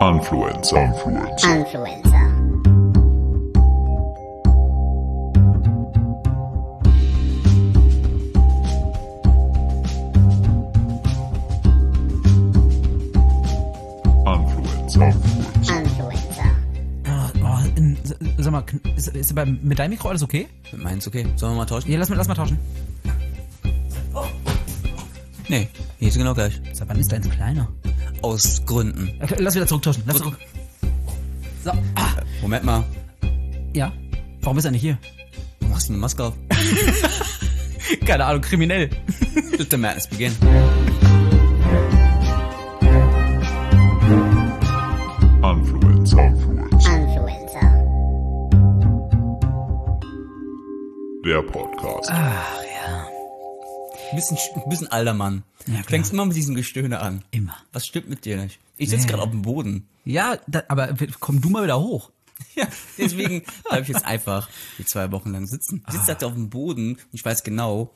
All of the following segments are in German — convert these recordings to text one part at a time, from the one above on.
Influencer. Influencer. Influencer. Influencer. Influencer. Oh, sag mal, ist, ist bei, mit deinem Mikro alles okay? Meins okay. Sollen wir mal tauschen? Ja, lass mal, lass mal tauschen. Nee, hier ist genau gleich. Sag, wann ist deins kleiner? Aus Gründen. Lass wieder zurücktauschen. Lass zurück. So, ah, Moment mal. ja. Warum ist er nicht hier? Warum machst du eine Maske auf? Keine Ahnung, kriminell. Let the madness begin. Bisschen, ein bisschen alter Mann. Ja, du fängst immer mit diesem Gestöhne an. Immer. Was stimmt mit dir nicht? Ich sitze Nee. gerade auf dem Boden. Ja, da, aber komm du mal wieder hoch. Ja, deswegen bleibe ich jetzt einfach die zwei Wochen lang sitzen. Ich sitze da auf dem Boden und ich weiß genau,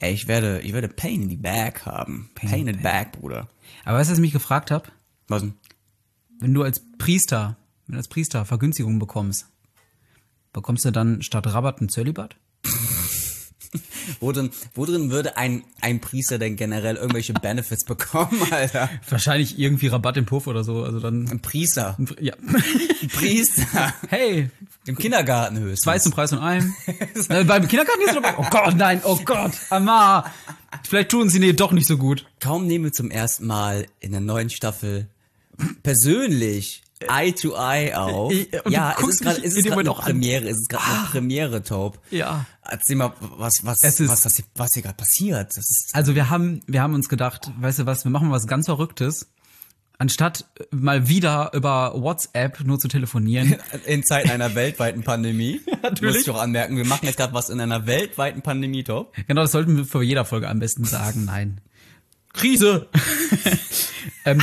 ey, ich werde, ich werde Pain in the Back haben. Pain, in the Back, Bruder. Aber weißt du, was ich mich gefragt habe? Was denn? Wenn du als Priester, wenn du als Priester Vergünstigungen bekommst, bekommst du dann statt Rabatt ein Zölibat? Wo drin, wo drin würde ein, ein Priester denn generell irgendwelche Benefits bekommen, Alter? Wahrscheinlich irgendwie Rabatt im Puff oder so. Also dann. Ein Priester. Ja. Ein Priester. Hey, Im Kindergarten höchstens. zwei zum Preis von einem. äh, beim Kindergarten ist dabei. Oh Gott, nein, oh Gott, Amar. Vielleicht tun sie nee doch nicht so gut. Kaum nehmen wir zum ersten Mal in der neuen Staffel persönlich Eye to Eye auf. Ich- und du ja, es ist gerade es ist gerade. Premiere, es ist gerade eine Premiere, Taub. Ja. Erzähl mal, was, was, Es ist- was, was, hier, was hier gerade passiert. Also wir haben, wir haben uns gedacht, weißt du was, wir machen was ganz Verrücktes. Anstatt mal wieder über WhatsApp nur zu telefonieren. in Zeiten einer weltweiten Pandemie. natürlich. Muss ich auch anmerken, wir machen jetzt gerade was in einer weltweiten Pandemie, Taub. Genau, das sollten wir vor jeder Folge am besten sagen. Nein. Krise! ähm,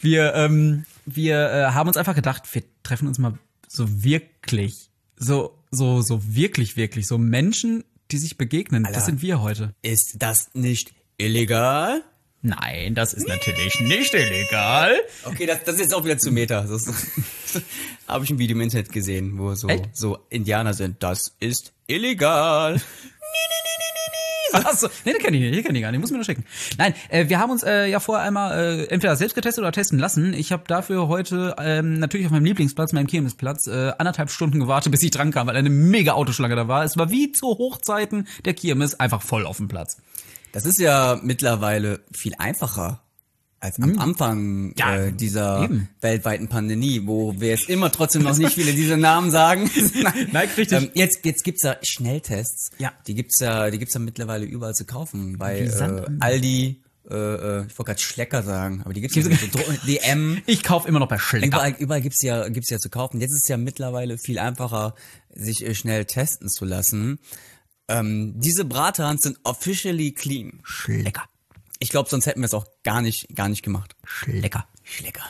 wir ähm, wir äh, haben uns einfach gedacht, wir treffen uns mal so wirklich, so, so, so wirklich, wirklich, so Menschen, die sich begegnen. Das sind wir heute. Ist das nicht illegal? Nein, das ist natürlich nicht illegal. Okay, das, das ist jetzt auch wieder zu Meta. Das habe ich ein Video im Internet gesehen, wo so, Echt? so Indianer sind. Das ist illegal. Achso, nee, den kenne ich nicht, den kenne ich gar nicht, muss mir nur schicken. Nein, äh, wir haben uns äh, ja vorher einmal äh, entweder selbst getestet oder testen lassen. Ich habe dafür heute ähm, natürlich auf meinem Lieblingsplatz, meinem Kirmesplatz, äh, anderthalb Stunden gewartet, bis ich dran kam, weil eine mega Autoschlange da war. Es war wie zu Hochzeiten der Kirmes, einfach voll auf dem Platz. Das ist ja mittlerweile viel einfacher als am Anfang Hm. Ja, äh, dieser eben. weltweiten Pandemie, wo wir jetzt immer trotzdem noch nicht viele diese Namen sagen. Nein, richtig. Ähm, jetzt jetzt gibt's ja Schnelltests. Ja. Die gibt's ja, die gibt's ja mittlerweile überall zu kaufen bei äh, Aldi. Äh, äh, ich wollte gerade Schlecker sagen, aber die gibt's ja so DM. Ich kauf immer noch bei Schlecker. Überall, überall gibt's ja, gibt's ja zu kaufen. Jetzt ist es ja mittlerweile viel einfacher, sich äh, schnell testen zu lassen. Ähm, diese Bratans sind officially clean. Schlecker. Ich glaube, sonst hätten wir es auch gar nicht, gar nicht gemacht. Schlecker. Schlecker.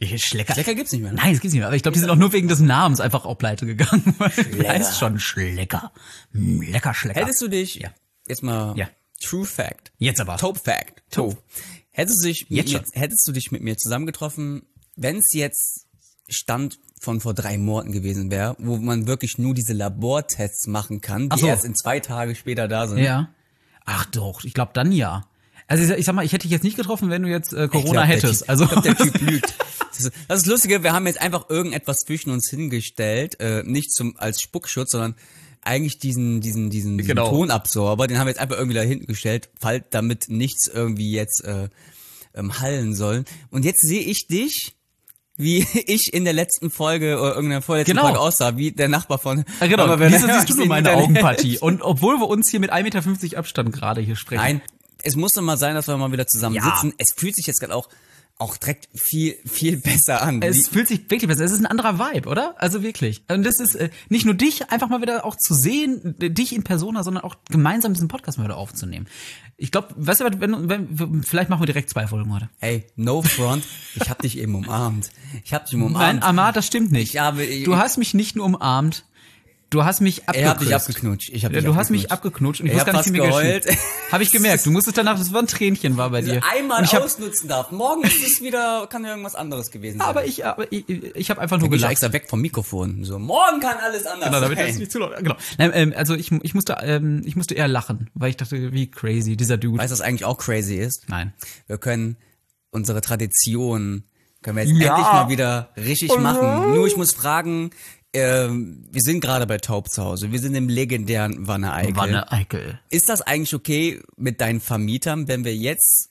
Schlecker. Schlecker gibt's nicht mehr. Ne? Nein, das gibt's nicht mehr. Aber ich glaube, die sind auch nur wegen des Namens einfach auch pleite gegangen. Weil heißt schon Schlecker. Hm, Lecker Schlecker. Hättest du dich, Ja. jetzt mal, Ja. True Fact. Jetzt aber. Top Fact. Top. Hättest du dich, Jetzt mir, schon. hättest du dich mit mir zusammengetroffen, wenn es jetzt Stand von vor drei Monaten gewesen wäre, wo man wirklich nur diese Labortests machen kann, die so. erst in zwei Tage später da sind. Ja. Ach doch, ich glaube dann ja. Also ich, ich sag mal, ich hätte dich jetzt nicht getroffen, wenn du jetzt äh, Ich Corona glaub, der hättest. Typ- also ich glaub, der Typ lügt. Das ist, das ist Lustige, wir haben jetzt einfach irgendetwas zwischen uns hingestellt, äh, nicht zum als Spuckschutz, sondern eigentlich diesen diesen diesen, diesen Genau. Tonabsorber, den haben wir jetzt einfach irgendwie da hinten gestellt, falls damit nichts irgendwie jetzt äh, ähm, hallen soll. Und jetzt sehe ich dich, wie ich in der letzten Folge oder irgendeiner vorletzten Genau. Folge aussah, wie der Nachbar von. Ja, genau, Aber wenn- wieso siehst du nur meine Augenpartie? Und obwohl wir uns hier mit 1,50 Meter Abstand gerade hier sprechen. Nein, es muss doch mal sein, dass wir mal wieder zusammen Ja. sitzen. Es fühlt sich jetzt gerade auch auch direkt viel viel besser an. Es fühlt sich wirklich besser. Es ist ein anderer Vibe, oder? Also wirklich. Und das ist äh, nicht nur dich einfach mal wieder auch zu sehen, dich in Persona, sondern auch gemeinsam diesen Podcast mal wieder aufzunehmen. Ich glaube, weißt du, was, wenn, wenn, vielleicht machen wir direkt zwei Folgen heute. Hey, no front. Ich hab dich eben umarmt. Ich hab dich Nein, umarmt. Amar, das stimmt nicht. Ich habe- ich- du hast mich nicht nur umarmt, Du hast mich Er hat mich abgeknutscht. abgeknutscht. Ich hab dich du hast mich abgeknutscht. abgeknutscht und ich Ich hab gar nicht, wie mir geheult. Habe ich gemerkt. Du musstest danach, das war ein Tränchen war bei dir. Einmal und ich hab, ausnutzen darf. Morgen ist es wieder, kann ja irgendwas anderes gewesen sein. aber ich, aber ich, ich habe einfach nur ich gelacht. extra weg vom Mikrofon. So, morgen kann alles anders Genau, damit sein. das nicht zu laut. Genau. Nein, ähm, also ich, ich musste, ähm, ich musste eher lachen, weil ich dachte, wie crazy dieser Dude. Weißt du, was eigentlich auch crazy ist? Nein. Wir können unsere Tradition, können wir jetzt Ja. endlich mal wieder richtig machen. Nur ich muss fragen, ähm, wir sind gerade bei Taub zu Hause. Wir sind im legendären Wanne Eickel. Wanne Eickel. Ist das eigentlich okay mit deinen Vermietern, wenn wir jetzt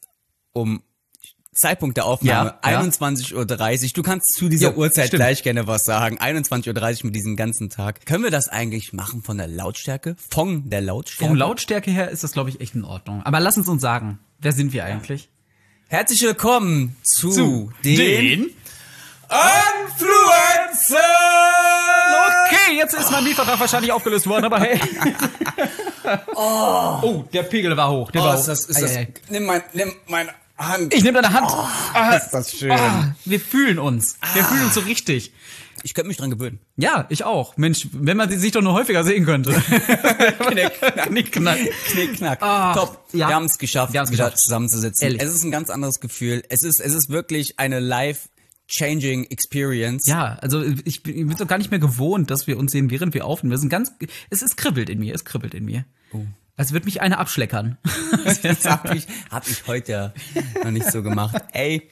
um Zeitpunkt der Aufnahme, Ja, ja. 21.30 Uhr, du kannst zu dieser Jo, Uhrzeit stimmt. gleich gerne was sagen, 21.30 Uhr mit diesem ganzen Tag. Können wir das eigentlich machen von der Lautstärke? Von der Lautstärke? Vom Lautstärke her ist das, glaube ich, echt in Ordnung. Aber lass uns uns sagen, wer sind wir eigentlich? Herzlich willkommen zu, den, den Influencer! Okay, jetzt ist mein Mietvertrag wahrscheinlich aufgelöst worden, aber hey. oh. der Pegel war hoch. Der Oh, war ist hoch. das, ist Ei, das, ei, nimm, mein, nimm meine Hand. Ich nehme deine Hand. ah, ist das schön. ah, wir fühlen uns. Wir fühlen uns so richtig. Ich könnte mich dran gewöhnen. Ja, ich auch. Mensch, wenn man sich doch nur häufiger sehen könnte. Knick, knack. knack. Knick, knack. Ah, Top. ja. Wir haben es geschafft, Wir geschafft. zusammenzusitzen. Ehrlich. Es ist ein ganz anderes Gefühl. Es ist, es ist wirklich eine life-changing Experience. Ja, also ich bin, ich bin so gar nicht mehr gewohnt, dass wir uns sehen, während wir aufnehmen. Wir sind ganz, es ist kribbelt in mir, es kribbelt in mir. Oh. Als würde mich einer abschleckern. Das hab ich, hab ich heute ja noch nicht so gemacht. Ey,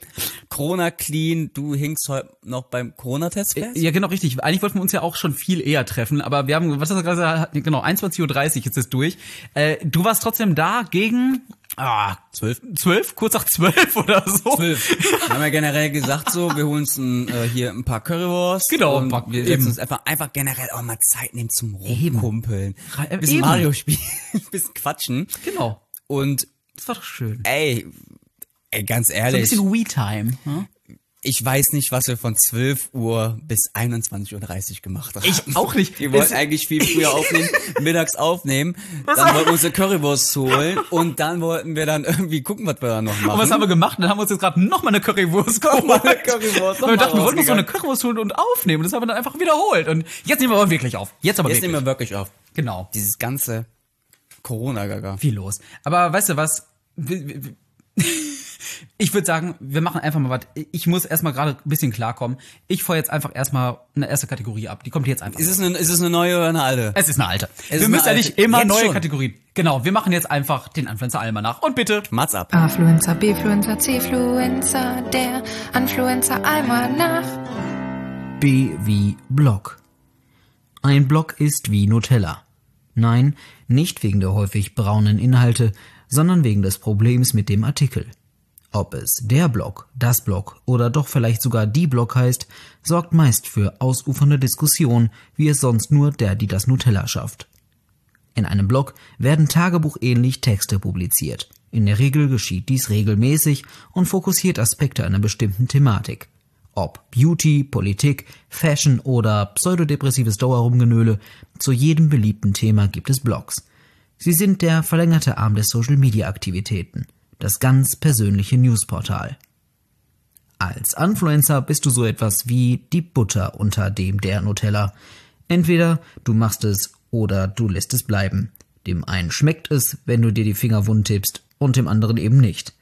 Corona clean, du hingst heute noch beim Corona-Test fest? Ja, genau, richtig. Eigentlich wollten wir uns ja auch schon viel eher treffen, aber wir haben, was hast du gerade gesagt? Genau, 21.30 Uhr ist es durch. Äh, du warst trotzdem da gegen ah, Zwölf. 12, kurz nach 12 oder so. Zwölf. Wir haben ja generell gesagt so, wir holen uns ein, äh, hier ein paar Currywurst. Genau, und ein paar- wir eben. setzen uns einfach, einfach generell auch mal Zeit nehmen zum Rumkumpeln. Ra- äh, Bisschen eben. Mario spielen, bisschen quatschen. Genau. Und Das war doch schön. ey, ey, ganz So ein ehrlich, bisschen We-Time. Hm? Ich weiß nicht, was wir von 12 Uhr bis 21.30 Uhr gemacht haben. Ich auch nicht. Wir wollten eigentlich viel früher aufnehmen, mittags aufnehmen, dann wollten wir uns eine Currywurst holen und dann wollten wir dann irgendwie gucken, was wir da noch machen. Und was haben wir gemacht? Dann haben wir uns jetzt gerade noch mal eine Currywurst geholt. Noch mal eine Currywurst, Und wir dachten, wir wollten uns so eine. Currywurst holen und aufnehmen. Das haben wir dann einfach wiederholt. Und jetzt nehmen wir aber wirklich auf. Jetzt aber Jetzt wirklich. nehmen wir wirklich auf. genau. Dieses ganze Corona-Gaga. Viel los. Aber weißt du was? Ich würde sagen, wir machen einfach mal was. Ich muss erstmal gerade ein bisschen klarkommen. Ich fahre jetzt einfach erstmal eine erste Kategorie ab. Die kommt jetzt einfach. Ist es eine, ist es eine neue oder eine alte? es ist eine alte. ist wir müssen ja nicht immer Jetzt neue schon. Kategorien. Genau, wir machen jetzt einfach den Influencer einmal nach. Und bitte. Mats ab. A-Fluencer, B-Fluencer, C-Fluencer, der Anfluencer einmal nach. B wie Block. Ein Block ist wie Nutella. Nein, nicht wegen der häufig braunen Inhalte, sondern wegen des Problems mit dem Artikel. Ob es der Block, das Block oder doch vielleicht sogar die Block heißt, sorgt meist für ausufernde Diskussion, wie es sonst nur der, die das Nutella schafft. In einem Blog werden tagebuchähnlich Texte publiziert. In der Regel geschieht dies regelmäßig und fokussiert Aspekte einer bestimmten Thematik. Ob Beauty, Politik, Fashion oder pseudodepressives Dauerrumgenöle, zu jedem beliebten Thema gibt es Blogs. Sie sind der verlängerte Arm des Social-Media-Aktivitäten, das ganz persönliche Newsportal. Als Influencer bist du so etwas wie die Butter unter dem der Nutella. Entweder du machst es oder du lässt es bleiben. Dem einen schmeckt es, wenn du dir die Finger wund tippst, und dem anderen eben nicht.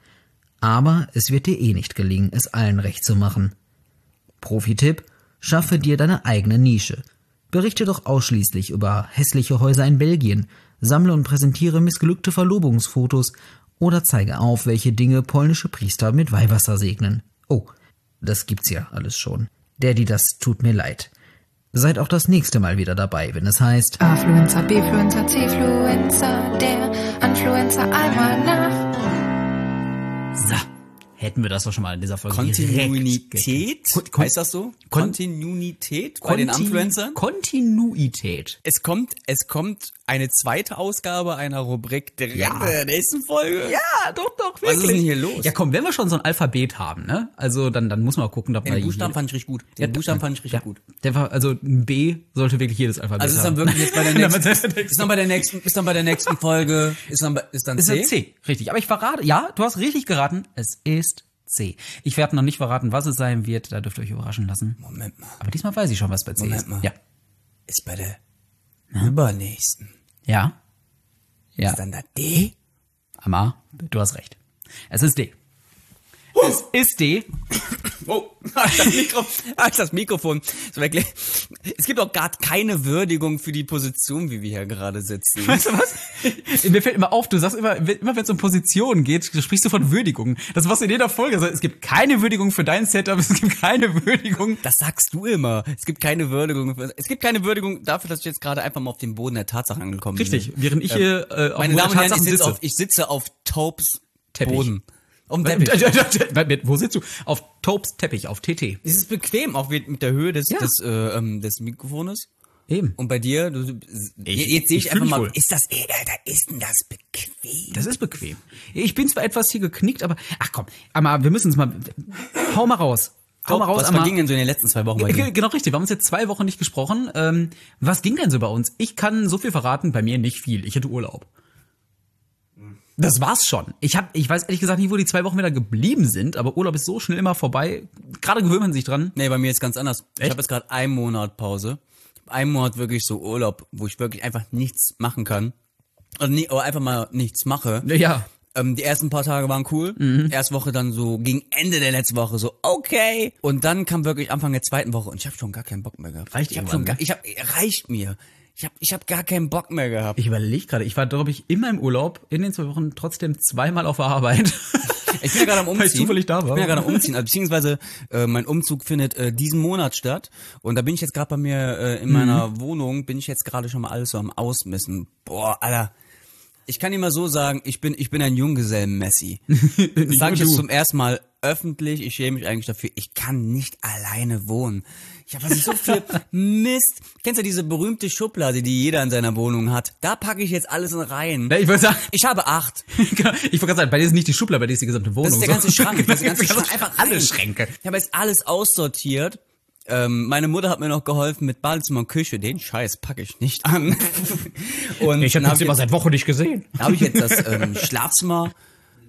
Aber es wird dir eh nicht gelingen, es allen recht zu machen. Profi-Tipp: Schaffe dir deine eigene Nische. Berichte doch ausschließlich über hässliche Häuser in Belgien, sammle und präsentiere missglückte Verlobungsfotos oder zeige auf, welche Dinge polnische Priester mit Weihwasser segnen. Oh, das gibt's ja alles schon. Der, die das tut mir leid. Seid auch das nächste Mal wieder dabei, wenn es heißt A-Fluencer, B-Fluencer, C-Fluencer, der Anfluencer einmal nach. So, hätten wir das doch schon mal in dieser Folge. Kontinuität? Kon- heißt das so? Kon- Kontinuität bei den Konti- Influencern? Kontinuität. Es kommt, es kommt eine zweite Ausgabe einer Rubrik direkt in der nächsten Folge. Ja, doch, doch, Was ist denn hier los? Ja, komm, wenn wir schon so ein Alphabet haben, ne? Also dann, dann muss man auch gucken, ob Den wir Buchstaben fand ich richtig gut. Den Ja, Buchstaben fand ich richtig ja, gut. Der war, also ein B sollte wirklich jedes Alphabet Also ist haben. dann wirklich jetzt bei der nächsten, ist ist dann bei der nächsten, ist dann bei der nächsten Folge, ist dann, ist dann Ist C? ja C, richtig. Aber ich verrate, ja, du hast richtig geraten, es ist C. Ich werde noch nicht verraten, was es sein wird, da dürft ihr euch überraschen lassen. Moment mal. Aber diesmal weiß ich schon, was bei C Moment ist. mal. Ja. Ist bei der Übernächsten. Ja. Ja. Ist dann da D? Amma, du hast recht. Es ist D. Es ist D. Oh, das, Mikro, das Mikrofon. So wirklich. Es gibt auch gar keine Würdigung für die Position, wie wir hier gerade sitzen. Weißt du was? Mir fällt immer auf, du sagst immer, immer wenn es um Positionen geht, sprichst du von Würdigung. Das was in jeder Folge. Es gibt keine Würdigung für dein Setup, es gibt keine Würdigung. Das sagst du immer. Es gibt keine Würdigung. Für, es gibt keine Würdigung dafür, dass ich jetzt gerade einfach mal auf den Boden der Tatsachen angekommen bin. Richtig, während ich hier äh, auf Meine Damen und Herren, ich Tatsachen sitze auf, ich sitze auf Taubes Teppich. Boden. Um Teppich. Wo sitzt du? Auf Taubes Teppich, auf TT. Es ist bequem, auch mit der Höhe des, Ja. des, äh, ähm, des Mikrofones. Eben. Und bei dir, du, Ich- jetzt sehe ich, ich einfach mal, wohl. ist das, ey, Alter, ist denn das bequem? Das ist bequem. Ich bin zwar etwas hier geknickt, aber ach komm, aber wir müssen es mal. Hau mal raus. Hau mal raus, Was Amma. verging denn so in den letzten zwei Wochen bei dir? Genau richtig, wir haben uns jetzt zwei Wochen nicht gesprochen. Ähm, was ging denn so bei uns? Ich kann so viel verraten, bei mir nicht viel. Ich hatte Urlaub. Das war's schon. Ich hab, ich weiß ehrlich gesagt nicht, wo die zwei Wochen wieder geblieben sind, aber Urlaub ist so schnell immer vorbei. Gerade gewöhnt man sich dran. Nee, bei mir ist ganz anders. Ich Echt? habe jetzt gerade einen Monat Pause. Einen Monat wirklich so Urlaub, wo ich wirklich einfach nichts machen kann. Oder, nie, oder einfach mal nichts mache. Ja. Ähm, die ersten paar Tage waren cool. Mhm. Erste Woche dann so gegen Ende der letzten Woche so okay. Und dann kam wirklich Anfang der zweiten Woche und ich habe schon gar keinen Bock mehr gehabt. Reicht ich hab schon gar, ne? ich hab, reicht mir. Ich habe ich hab gar keinen Bock mehr gehabt. Ich überlege gerade, ich war, glaube ich, immer im Urlaub, in den zwei Wochen trotzdem zweimal auf der Arbeit. Ich bin ja gerade am Umziehen. Weil ich zufällig da war. Ich bin ja gerade am Umziehen. Also, beziehungsweise äh, mein Umzug findet äh, diesen Monat statt. Und da bin ich jetzt gerade bei mir äh, in meiner Mhm. Wohnung, bin ich jetzt gerade schon mal alles so am Ausmessen. Boah, Alter. Ich kann mal so sagen, ich bin, ich bin ein Junggesellen-Messi. Das sage ich jetzt zum ersten Mal öffentlich. Ich schäme mich eigentlich dafür. Ich kann nicht alleine wohnen. Ich habe so viel Mist. Kennst du diese berühmte Schublade, die jeder in seiner Wohnung hat? Da packe ich jetzt alles in rein. Ne, ich würde sagen, Ich habe acht. ich wollte gerade sagen, bei dir ist nicht die Schublade, bei dir ist die gesamte Wohnung. Das ist der ganze so. Schrank. Das ist der ganze Schrank. Einfach alle. Schränke. Ich habe jetzt alles aussortiert. Ähm, meine Mutter hat mir noch geholfen mit Badezimmer und Küche. Den Scheiß packe ich nicht an. und Ich habe dann das immer ich, seit Wochen nicht gesehen. jetzt- hab ich jetzt das ähm, Schlafzimmer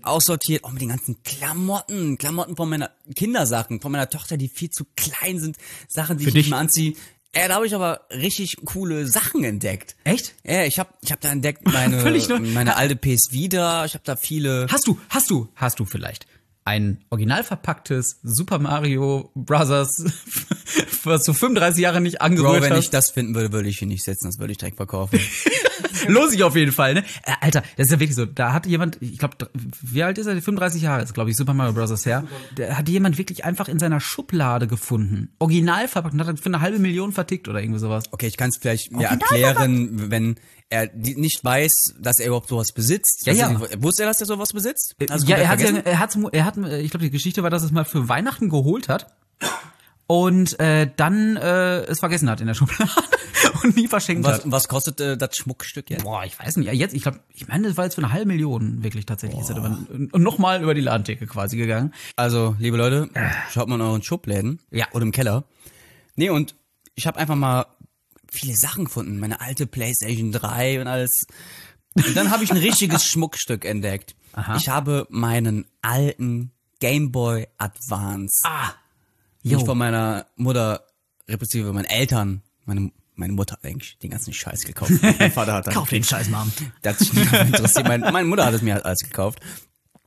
aussortiert. Auch mit den ganzen Klamotten. Klamotten von meiner Kindersachen, von meiner Tochter, die viel zu klein sind. Sachen, die Für ich dich? nicht mehr anziehe. Ja, da habe ich aber richtig coole Sachen entdeckt. Echt? Ja, ich habe ich hab da entdeckt meine, meine alte PS Vita. Ich habe da viele... Hast du, hast du, hast du vielleicht ein original verpacktes Super Mario Brothers, was du 35 Jahre nicht Bro, angerührt wenn hast? ich das finden würde, würde ich hier nicht setzen, das würde ich direkt verkaufen. Lohnt sich auf jeden Fall, ne? Äh, Alter, das ist ja wirklich so. Da hat jemand, ich glaube, wie alt ist er? 35 Jahre ist, glaube ich, Super Mario Bros. her. Da hat jemand wirklich einfach in seiner Schublade gefunden. Original verpackt und hat das für eine halbe Million vertickt oder irgendwie sowas. Okay, ich kann es vielleicht mir erklären, wenn er nicht weiß, dass er überhaupt sowas besitzt. Ja, ja. ich nicht, Wusste er, dass er sowas besitzt? Hast du ja, er hat, ja, er hat, er hat, äh, ich glaube, die Geschichte war, dass er es mal für Weihnachten geholt hat und äh, dann äh, es vergessen hat in der Schublade nie verschenkt was, hat. was kostet äh, das Schmuckstück jetzt? Boah, ich weiß nicht. Ja, jetzt, ich glaube, ich meine, das war jetzt für eine halbe Million wirklich tatsächlich. Ist er über, und nochmal über die Ladentheke quasi gegangen. Also, liebe Leute, schaut mal in euren Schubläden. Ja. Oder im Keller. Nee, und ich habe einfach mal viele Sachen gefunden. Meine alte Playstation 3 und alles. Und dann habe ich ein richtiges Schmuckstück entdeckt. Aha. Ich habe meinen alten Game Boy Advance. Ah, Nicht von meiner Mutter, respektive meinen Eltern. Meine, meine Mutter hat eigentlich den ganzen Scheiß gekauft. Mein Vater hat dann Kauf den Scheiß, Mom. das hat nicht interessiert. Meine, meine Mutter hat es mir halt alles gekauft.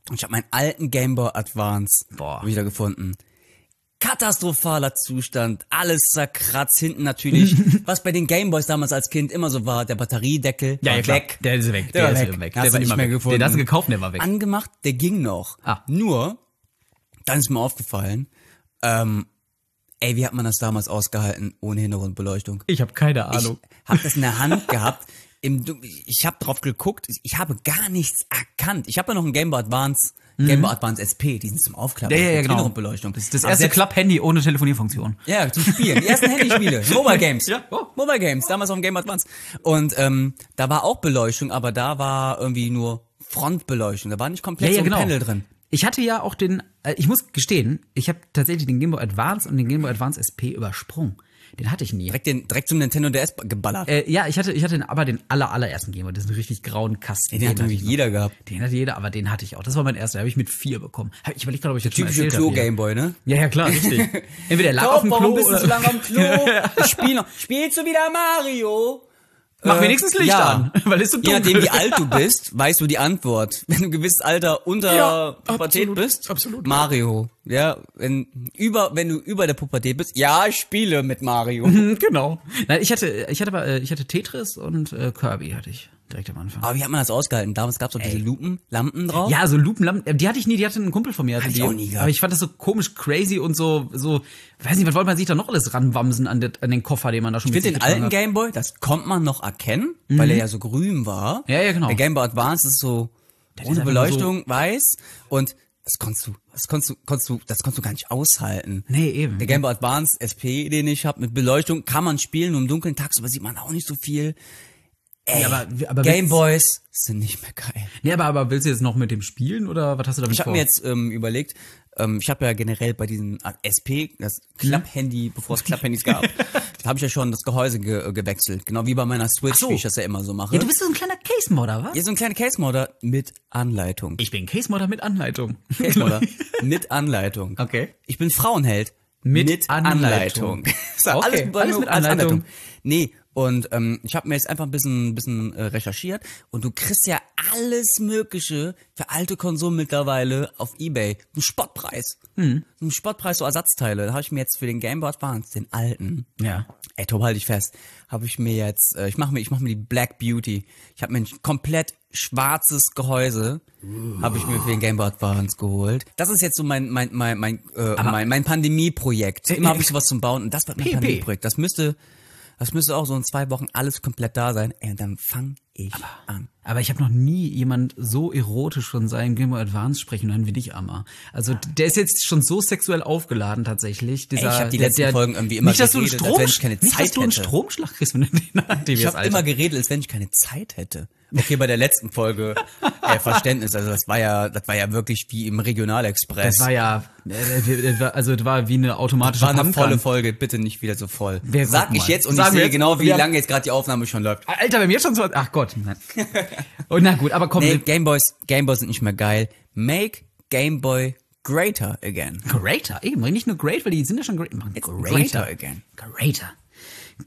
Und ich habe meinen alten Game Boy Advance Boah. wiedergefunden. Katastrophaler Zustand, alles zerkratzt, hinten natürlich, was bei den Gameboys damals als Kind immer so war, der Batteriedeckel Ja, war ja, weg. Der ist weg. Der, Der ist weg. weg. Der du war nicht immer mehr weg. gefunden. Den hast du gekauft, der war weg. Angemacht, der ging noch. Ah. Nur, dann ist mir aufgefallen, ähm, ey, wie hat man das damals ausgehalten ohne Hintergrundbeleuchtung? Ich habe keine Ich Ahnung. habe das in der Hand gehabt. Im, ich habe drauf geguckt. Ich habe gar nichts erkannt. Ich habe ja noch ein Game Boy Advance, Game Boy Advance SP, die sind zum Aufklappen. Mhm. Ja, ja, ja, genau. Hintergrundbeleuchtung. Das ist das Aber erste Klapp-Handy ohne Telefonierfunktion. Ja, zum Spielen. Die ersten Handyspiele. Mobile Games. Ja, oh. Mobile Games, damals auf dem Game Boy Advance. Und ähm, da war auch Beleuchtung, aber da war irgendwie nur Frontbeleuchtung. Da war nicht komplett so ein Panel drin. Ich hatte ja auch den, äh, ich muss gestehen, ich habe tatsächlich den Game Boy Advance und den Game Boy Advance SP übersprungen. Den hatte ich nie. Direkt, den, direkt zum Nintendo DS geballert. Äh, ja, ich hatte, ich hatte den, aber den aller, allerersten Game Boy, diesen richtig grauen Kasten. den hat irgendwie hatte ich jeder gehabt. Den hatte jeder, aber den hatte ich auch. Das war mein erster, den habe ich mit vier bekommen. Hab- Ich überlege gerade, ob ich schon Typische. Klo-Gameboy, ne? Ja, ja, klar, richtig. Entweder er lag auf dem Klo warum bist du so lange am Klo? Spiel noch. Spielst du wieder Mario? Mach Äh, wenigstens Licht ja. an, weil es so Je dunkel. nachdem, wie alt du bist, weißt du die Antwort. Wenn du ein gewisses Alter unter Ja, Pubertät absolut, bist, absolut. Mario. Ja, wenn über, wenn du über der Pubertät bist, ja, ich spiele mit Mario. Genau. Nein, ich hatte, ich hatte aber, äh, ich hatte Tetris und äh, Kirby hatte ich direkt am Anfang. Aber wie hat man das ausgehalten? Damals gab's doch diese Lupen, Lampen drauf. Ja, so Lupenlampen, äh, die hatte ich nie, die hatte ein Kumpel von mir. Hatte Hab ich die, auch nie gehabt. Aber ich fand das so komisch crazy und so, so, weiß nicht, was wollte man sich da noch alles ranwamsen an, den- an den Koffer, den man da schon Ich finde mit den alten hat. Gameboy, das konnte man noch erkennen, weil er ja so grün war. Mhm. Ja, ja, genau. Der Gameboy Advance ist so ist ohne Beleuchtung, weiß und das konntest du, das konntest du, konntest du, das konntest du gar nicht aushalten. Nee, eben. Der Gameboy Advance SP, den ich habe mit Beleuchtung, kann man spielen, nur im Dunkeln tagsüber sieht man auch nicht so viel. Ey, Ja, aber- aber Gameboys sind nicht mehr geil. Nee, aber, aber willst du jetzt noch mit dem spielen oder was hast du damit Ich habe vor? mir jetzt ähm, überlegt, ähm, ich habe ja generell bei diesen äh, SP, das Klapphandy, bevor es Klapphandys gab, da habe ich ja schon das Gehäuse ge äh, gewechselt. Genau wie bei meiner Switch, so. wie ich das ja immer so mache. ja, du bist so ein kleiner Case-Modder, was? Ist so ein kleiner Case-Modder mit Anleitung. Ich bin Case-Modder mit Anleitung. Case-Modder mit Anleitung. Okay. Ich bin Frauenheld Mit Anleitung. Anleitung. So, Okay, alles, alles mit als Anleitung. Nee, und ähm, ich habe mir jetzt einfach ein bisschen, bisschen äh, recherchiert und du kriegst ja alles Mögliche für alte Konsolen mittlerweile auf Ebay. Ein Spottpreis. Hm. Ein Spottpreis, so Ersatzteile. Da habe ich mir jetzt für den Game Boy Advance, den alten, Ja. Ey, Tom, halt dich fest. Habe ich mir jetzt, äh, ich mache mir, ich mache mir die Black Beauty. Ich habe mir ein komplett schwarzes Gehäuse, habe ich mir für den Game Boy Advance geholt. Das ist jetzt so mein, mein, mein, mein, äh, mein, mein Pandemie-Projekt. Immer habe ich sowas zum Bauen und das wird mein. Pandemie-Projekt. Das müsste, das müsste auch so in zwei Wochen alles komplett da sein. Ey, und dann fang ich an. Aber ich habe noch nie jemand so erotisch von seinem Game Boy Advance sprechen hören wie dich, Amma. Also der ist jetzt schon so sexuell aufgeladen tatsächlich. Dieser, Ey, ich hab die der, letzten der, Folgen irgendwie immer nicht, dass du einen geredet, als Strom, wenn ich keine nicht, dass Zeit du einen hätte. Stromschlag kriegst, wenn du den aktivierst, Ich habe immer geredet, als wenn ich keine Zeit hätte. Okay, bei der letzten Folge äh, Verständnis. Also das war ja, das war ja wirklich wie im Regionalexpress. das war ja, äh, äh, also das war wie eine automatische war eine volle Folge, bitte nicht wieder so voll. Wer- Sag ich jetzt und Sagen ich sehe jetzt, genau, wie lange jetzt gerade die Aufnahme schon läuft. Alter, wenn wir jetzt schon so, ach Gott. Nein. Und na gut, aber komm, Nee, Gameboys, Gameboys sind nicht mehr geil. Make Gameboy greater again. Greater, eben, nicht nur great, weil die sind ja schon great. Machen greater Greater again. Greater.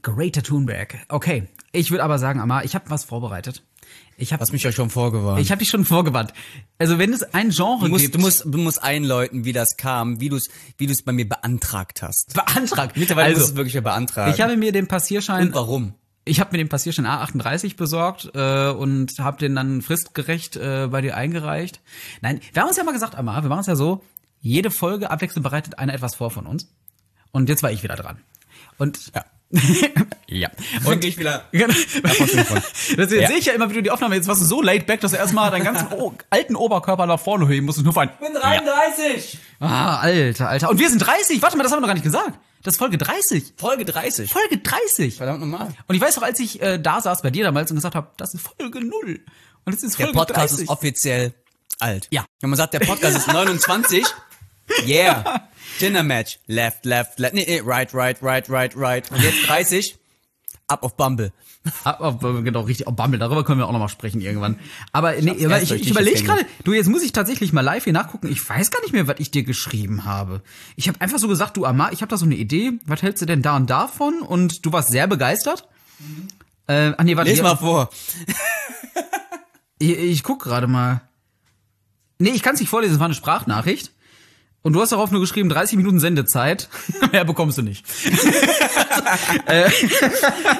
Greater Thunberg. Okay, ich würde aber sagen, Amma, ich habe was vorbereitet. Ich habe Hast mich ja schon vorgewarnt. ich habe dich schon vorgewandt. Also wenn es ein Genre du musst, gibt, du musst, du musst einläuten, wie das kam, wie du es, wie du es bei mir beantragt hast. beantragt. Mittlerweile musst du also, es wirklich ja beantragen. ich habe mir den Passierschein und warum? Ich habe mir den Passierschein A38 besorgt äh, und habe den dann fristgerecht äh, bei dir eingereicht. Nein, wir haben uns ja mal gesagt, Amma, wir machen es ja so, jede Folge abwechselnd bereitet einer etwas vor von uns. Und jetzt war ich wieder dran. Und Ja. ja. Und ich wieder. Genau. Das Ja. sehe ich ja immer, wie du die Aufnahme jetzt warst du so laid back, dass du erstmal deinen ganzen o alten Oberkörper nach vorne heben musst und nur für ein. Ich bin 33! Ah, Alter, Alter. Und wir sind 30. Warte mal, das haben wir noch gar nicht gesagt. Das ist Folge 30. Folge 30. Folge 30. Verdammt nochmal. Und ich weiß noch, als ich äh, da saß bei dir damals und gesagt habe, das ist Folge 0. Und jetzt ist Der Folge Podcast 30. ist offiziell alt. Ja. Wenn man sagt, der Podcast ist 29, yeah. Dinner Match. Left, left, left. Nee, nee, right, right, right, right, right. Und jetzt 30. Ab auf Bumble. Ah, genau, richtig. Oh, Bumble, darüber können wir auch noch mal sprechen irgendwann. Aber nee, ich, ich überlege gerade, du, jetzt muss ich tatsächlich mal live hier nachgucken. Ich weiß gar nicht mehr, was ich dir geschrieben habe. Ich habe einfach so gesagt, du Amar, ich habe da so eine Idee. Was hältst du denn da und davon? Und du warst sehr begeistert. Äh, ach nee, warte. Lies hier- mal vor. Ich, ich guck gerade mal. Nee, ich kann es nicht vorlesen, es war eine Sprachnachricht. Und du hast darauf nur geschrieben, 30 Minuten Sendezeit. Mehr bekommst du nicht.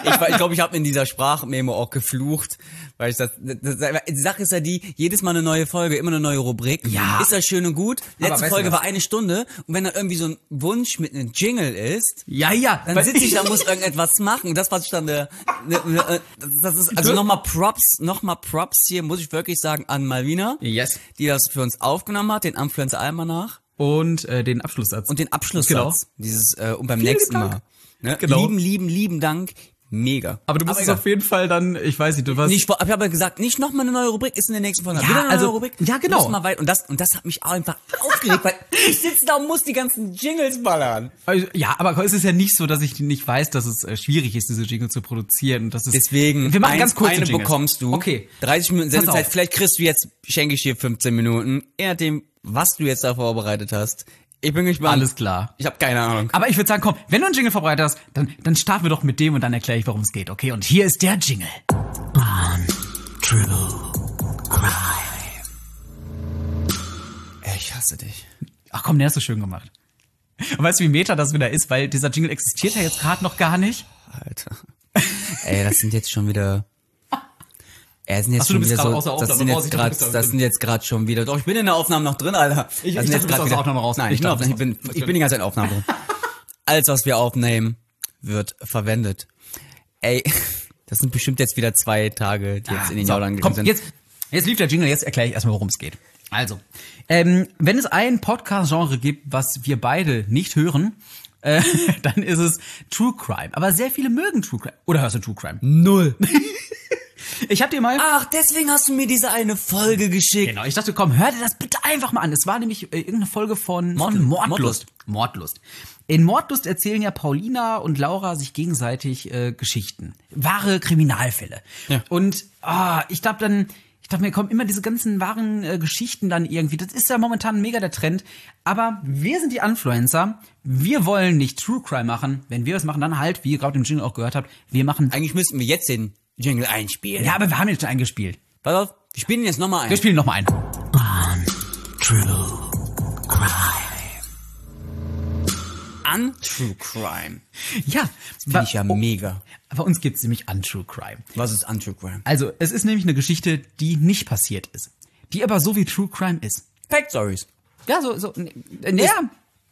Ich, war- ich glaube, ich habe in dieser Sprachmemo auch geflucht, weil ich das, das, das die Sache ist ja die, jedes Mal eine neue Folge, immer eine neue Rubrik. Ja. Ist das schön und gut. Letzte Folge war eine Stunde und wenn da irgendwie so ein Wunsch mit einem Jingle ist, Ja, ja. dann sitze ich da, muss irgendetwas machen. Das, was ich dann, äh, ne, ne, äh, das, das ist, also nochmal Props, nochmal Props hier, muss ich wirklich sagen, an Malvina, Yes. die das für uns aufgenommen hat, den Influencer Almanach Und äh, den Abschlusssatz. und den Abschlusssatz. Genau. Dieses, äh, und beim Vielen nächsten Dank. Mal. Ne? Genau. Lieben, lieben, lieben Dank. Mega. aber du musst es auf jeden Fall dann, ich weiß nicht, du warst. Nicht, ich habe aber gesagt, nicht nochmal eine neue Rubrik, ist in der nächsten Folge. Ja, Wieder eine also- neue Rubrik. ja, genau. Mal weit. Und das, und das hat mich auch einfach aufgeregt, weil ich sitze da und muss die ganzen Jingles ballern. Also, ja, aber es ist ja nicht so, dass ich nicht weiß, dass es äh, schwierig ist, diese Jingle zu produzieren. Das ist, Deswegen, wir machen eins, ganz kurze eine Jingles. bekommst du. Okay. 30 Minuten Sendezeit. Vielleicht kriegst du jetzt, schenke ich dir 15 Minuten. Je nachdem, was du jetzt da vorbereitet hast. Ich bin gespannt. Alles klar. Ich habe keine Ahnung. Aber ich würde sagen, komm, wenn du einen Jingle vorbereitet hast, dann, dann starten wir doch mit dem und dann erkläre ich, worum es geht, okay? Und hier ist der Jingle. Ich hasse dich. Ach komm, der hast du schön gemacht. Und weißt du, wie meta das wieder ist? Weil dieser Jingle existiert ja jetzt gerade noch gar nicht. Alter. Ey, das sind jetzt schon wieder. Das sind jetzt Ach so, du schon bist wieder gerade so. außer das Aufnahme sind jetzt gerade, das sind jetzt gerade schon wieder. Doch, ich bin in der Aufnahme noch drin, Alter. Ich- Das ich sind dachte, du bist grad aus der Aufnahme raus. Nein, Ich ich, bin, dachte, ich, bin, ich bin die ganze Zeit in Aufnahme drin. Alles, was wir aufnehmen, wird verwendet. Ey, das sind bestimmt jetzt wieder zwei Tage, die jetzt in den So, Jaudern komm, gegangen sind. jetzt, jetzt lief der Jingle, jetzt erkläre ich erstmal, worum es geht. Also, ähm, wenn es ein Podcast-Genre gibt, was wir beide nicht hören, äh, dann ist es True Crime. Aber sehr viele mögen True Crime. Oder hörst du True Crime? Null. Ich hab dir mal... Ach, deswegen hast du mir diese eine Folge geschickt. Genau, ich dachte, komm, hör dir das bitte einfach mal an. Es war nämlich äh, irgendeine Folge von, Mord- von Mordlust. Mordlust. Mordlust. In Mordlust erzählen ja Paulina und Laura sich gegenseitig äh, Geschichten. Wahre Kriminalfälle. Ja. Und ah, ich glaube dann, ich dachte mir, kommen immer diese ganzen wahren äh, Geschichten dann irgendwie. Das ist ja momentan mega der Trend. Aber wir sind die Influencer. Wir wollen nicht True Crime machen. Wenn wir das machen, dann halt, wie ihr gerade im Jingle auch gehört habt, wir machen. Eigentlich müssten wir jetzt den Jingle einspielen. Ja, aber wir haben jetzt schon eingespielt. Pass auf, wir spielen jetzt nochmal ein. Wir spielen nochmal ein. an True Crime. Ja, Finde ich ja mega. Bei uns gibt's nämlich Untrue Crime. Was ist an True Crime? Also, es ist nämlich eine Geschichte, die nicht passiert ist. Die aber so wie True Crime ist. Fact Stories. Ja, so, so, äh, ja.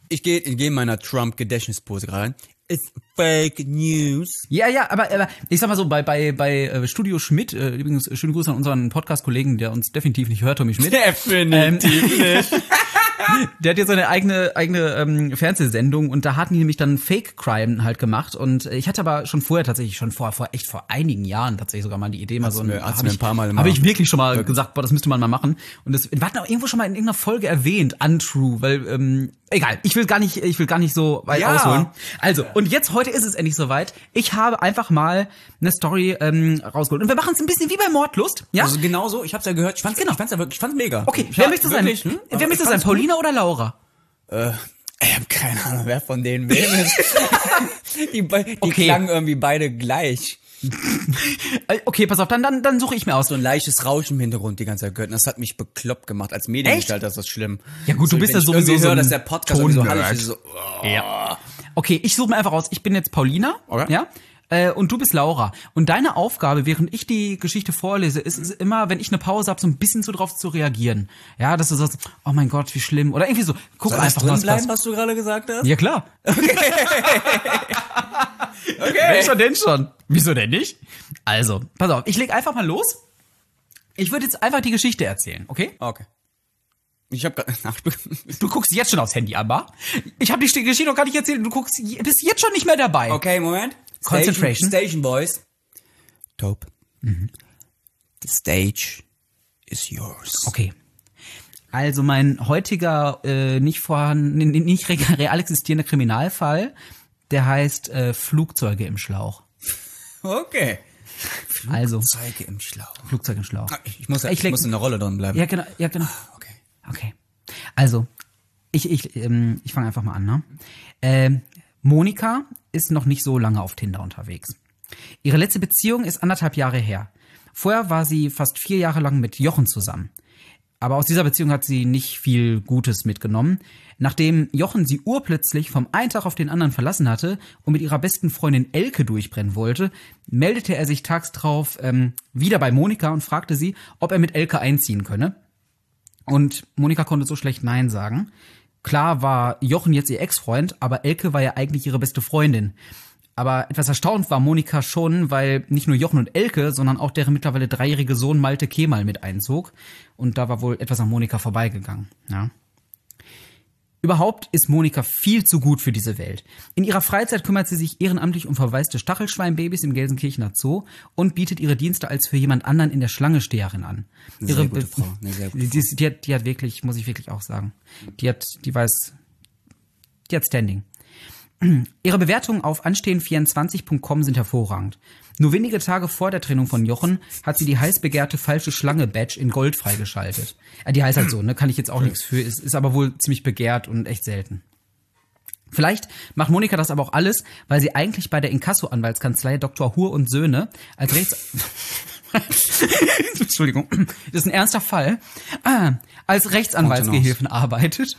Ich gehe ich geh in meiner Trump-Gedächtnispose rein. It's Fake News. Ja, ja, aber, aber ich sag mal so, bei, bei, bei äh, Studio Schmidt, äh, übrigens schöne Grüße an unseren Podcast-Kollegen, der uns definitiv nicht hört, Tommy Schmidt. Definitiv nicht. Der hat jetzt seine eigene eigene ähm, Fernsehsendung und da hatten die nämlich dann Fake Crime halt gemacht und ich hatte aber schon vorher tatsächlich schon vor vor echt vor einigen Jahren tatsächlich sogar mal die Idee mal so mir- hat's mir ein paar Mal habe ich wirklich schon mal gesagt, boah, das müsste man mal machen und das wir hatten auch irgendwo schon mal in irgendeiner Folge erwähnt untrue, weil ähm, egal, ich will gar nicht ich will gar nicht so weit Ja. ausholen. Also, und jetzt heute ist es endlich soweit. Ich habe einfach mal eine Story ähm, rausgeholt und wir machen es ein bisschen wie bei Mordlust, ja? Also genau so, ich hab's ja gehört. Ich fand's, Genau. ich fand's ja wirklich, ich fand's mega. okay, ich wer möchte sein? wirklich, hm? Wer möchte sein? fand's Paulina oder Laura? Ich hab keine Ahnung, wer von denen wem ist. die die Okay. klangen irgendwie beide gleich. Äh, Okay, pass auf, dann dann dann suche ich mir aus. So ein leichtes Rauschen im Hintergrund die ganze Zeit gehört. Das hat mich bekloppt gemacht. Als Mediengestalter ist das schlimm. Ja gut, du So, bist wenn ja sowieso irgendwie so höre, ein dass der Podcast so hallig ist, so, oh. Ja. Okay, ich suche mir einfach aus. Ich bin jetzt Paulina. Okay. Ja. Äh, und du bist Laura. Und deine Aufgabe, während ich die Geschichte vorlese, ist, ist immer, wenn ich eine Pause habe, so ein bisschen so drauf zu reagieren. Ja, dass du sagst, oh mein Gott, wie schlimm. Oder irgendwie so, guck Soll einfach, drin was bleiben, was du gerade gesagt hast? Ja, klar. Okay. Welcher denn schon? Wieso denn nicht? Also, pass auf, ich leg einfach mal los. Ich würde jetzt einfach die Geschichte erzählen, okay? Okay. Ich hab grad, ach, ich bin- Du guckst jetzt schon aufs Handy, Amber. Ich habe die Geschichte noch gar nicht erzählt. Du guckst, bist jetzt schon nicht mehr dabei. Okay, Moment. Concentration. Station, Station Boys. Dope. The stage is yours. Okay. Also mein heutiger äh, nicht vorhanden, nicht re- real existierender Kriminalfall, der heißt äh, Flugzeuge im Schlauch. Okay. Also Zeuge im Schlauch. Flugzeug im Schlauch. Ich muss, Ich ich muss in der Rolle drin bleiben. Ja genau, ja genau. Okay. Also ich ich ähm, ich fange einfach mal an. Ne? Ähm, Monika ist noch nicht so lange auf Tinder unterwegs. Ihre letzte Beziehung ist anderthalb Jahre her. Vorher war sie fast vier Jahre lang mit Jochen zusammen. Aber aus dieser Beziehung hat sie nicht viel Gutes mitgenommen. Nachdem Jochen sie urplötzlich vom einen Tag auf den anderen verlassen hatte und mit ihrer besten Freundin Elke durchbrennen wollte, meldete er sich tags drauf ähm, wieder bei Monika und fragte sie, ob er mit Elke einziehen könne. Und Monika konnte so schlecht Nein sagen. Klar war Jochen jetzt ihr Ex-Freund, aber Elke war ja eigentlich ihre beste Freundin. Aber etwas erstaunt war Monika schon, weil nicht nur Jochen und Elke, sondern auch deren mittlerweile dreijährige Sohn Malte Kemal mit einzog. Und da war wohl etwas an Monika vorbeigegangen. Ja. Überhaupt ist Monika viel zu gut für diese Welt. In ihrer Freizeit kümmert sie sich ehrenamtlich um verwaiste Stachelschweinbabys im Gelsenkirchener Zoo und bietet ihre Dienste als für jemand anderen in der Schlange-Steherin an. Eine ihre sehr gute Frau, eine sehr gute die, die, die, hat, die hat wirklich, muss ich wirklich auch sagen, die hat, die weiß, die hat Standing. Ihre Bewertungen auf anstehen24.com sind hervorragend. Nur wenige Tage vor der Trennung von Jochen hat sie die heiß begehrte falsche Schlange-Badge in Gold freigeschaltet. Äh, die heißt halt so, ne? Kann ich jetzt auch nichts für. Ist, ist aber wohl ziemlich begehrt und echt selten. Vielleicht macht Monika das aber auch alles, weil sie eigentlich bei der Inkasso-Anwaltskanzlei Dr. Hur und Söhne als Rechts... Entschuldigung, das ist ein ernster Fall. Ah, als Rechtsanwaltsgehilfen arbeitet.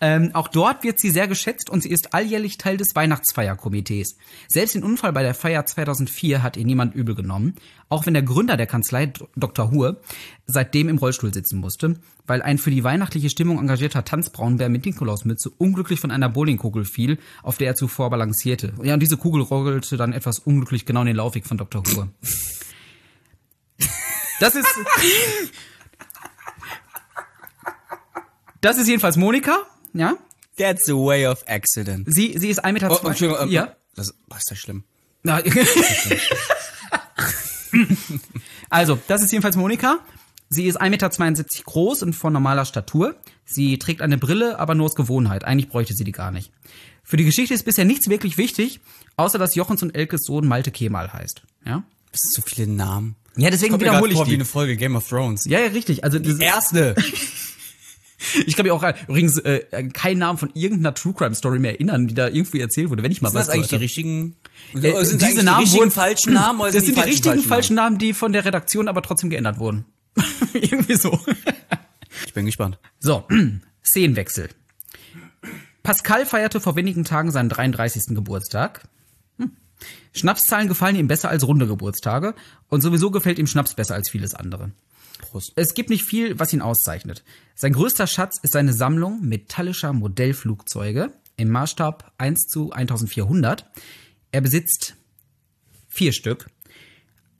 Ähm, auch dort wird sie sehr geschätzt und sie ist alljährlich Teil des Weihnachtsfeierkomitees. Selbst den Unfall bei der Feier 2004 hat ihr niemand übel genommen, auch wenn der Gründer der Kanzlei, Dr. Hur, seitdem im Rollstuhl sitzen musste, weil ein für die weihnachtliche Stimmung engagierter Tanzbraunbär mit Nikolausmütze unglücklich von einer Bowlingkugel fiel, auf der er zuvor balancierte. Ja, und diese Kugel rollte dann etwas unglücklich genau in den Laufweg von Dr. Hur. Das ist. Das ist jedenfalls Monika, ja? That's a way of accident. Sie, sie ist 1,2 Meter. Oh, oh, Entschuldigung, ähm, ja. Das, was ist das schlimm? Na, also, das ist jedenfalls Monika. Sie ist 1,72 Meter groß und von normaler Statur. Sie trägt eine Brille, aber nur aus Gewohnheit. Eigentlich bräuchte sie die gar nicht. Für die Geschichte ist bisher nichts wirklich wichtig, außer dass Jochens und Elkes Sohn Malte Kemal heißt. Ja? Das sind so viele Namen. Ja, deswegen wiederhole ich vor die. wie eine Folge Game of Thrones. Ja, ja, richtig. Also das, Erste. ich kann mich auch äh, übrigens äh, keinen Namen von irgendeiner True Crime Story mehr erinnern, die da irgendwie erzählt wurde, wenn ich mal Sind das was eigentlich die richtigen? habe. Oder sind Äh, diese Namen richtigen falschen Namen oder das sind die, falschen, richtigen falschen falschen Namen, die von der Redaktion aber trotzdem geändert wurden. irgendwie so. Namen? Ich bin gespannt. So, Szenenwechsel. Pascal feierte vor wenigen Tagen seinen 33. Geburtstag. Hm. Schnapszahlen gefallen ihm besser als runde Geburtstage und sowieso gefällt ihm Schnaps besser als vieles andere. Prost. Es gibt nicht viel, was ihn auszeichnet. Sein größter Schatz ist seine Sammlung metallischer Modellflugzeuge im Maßstab 1 zu 1400. Er besitzt vier Stück,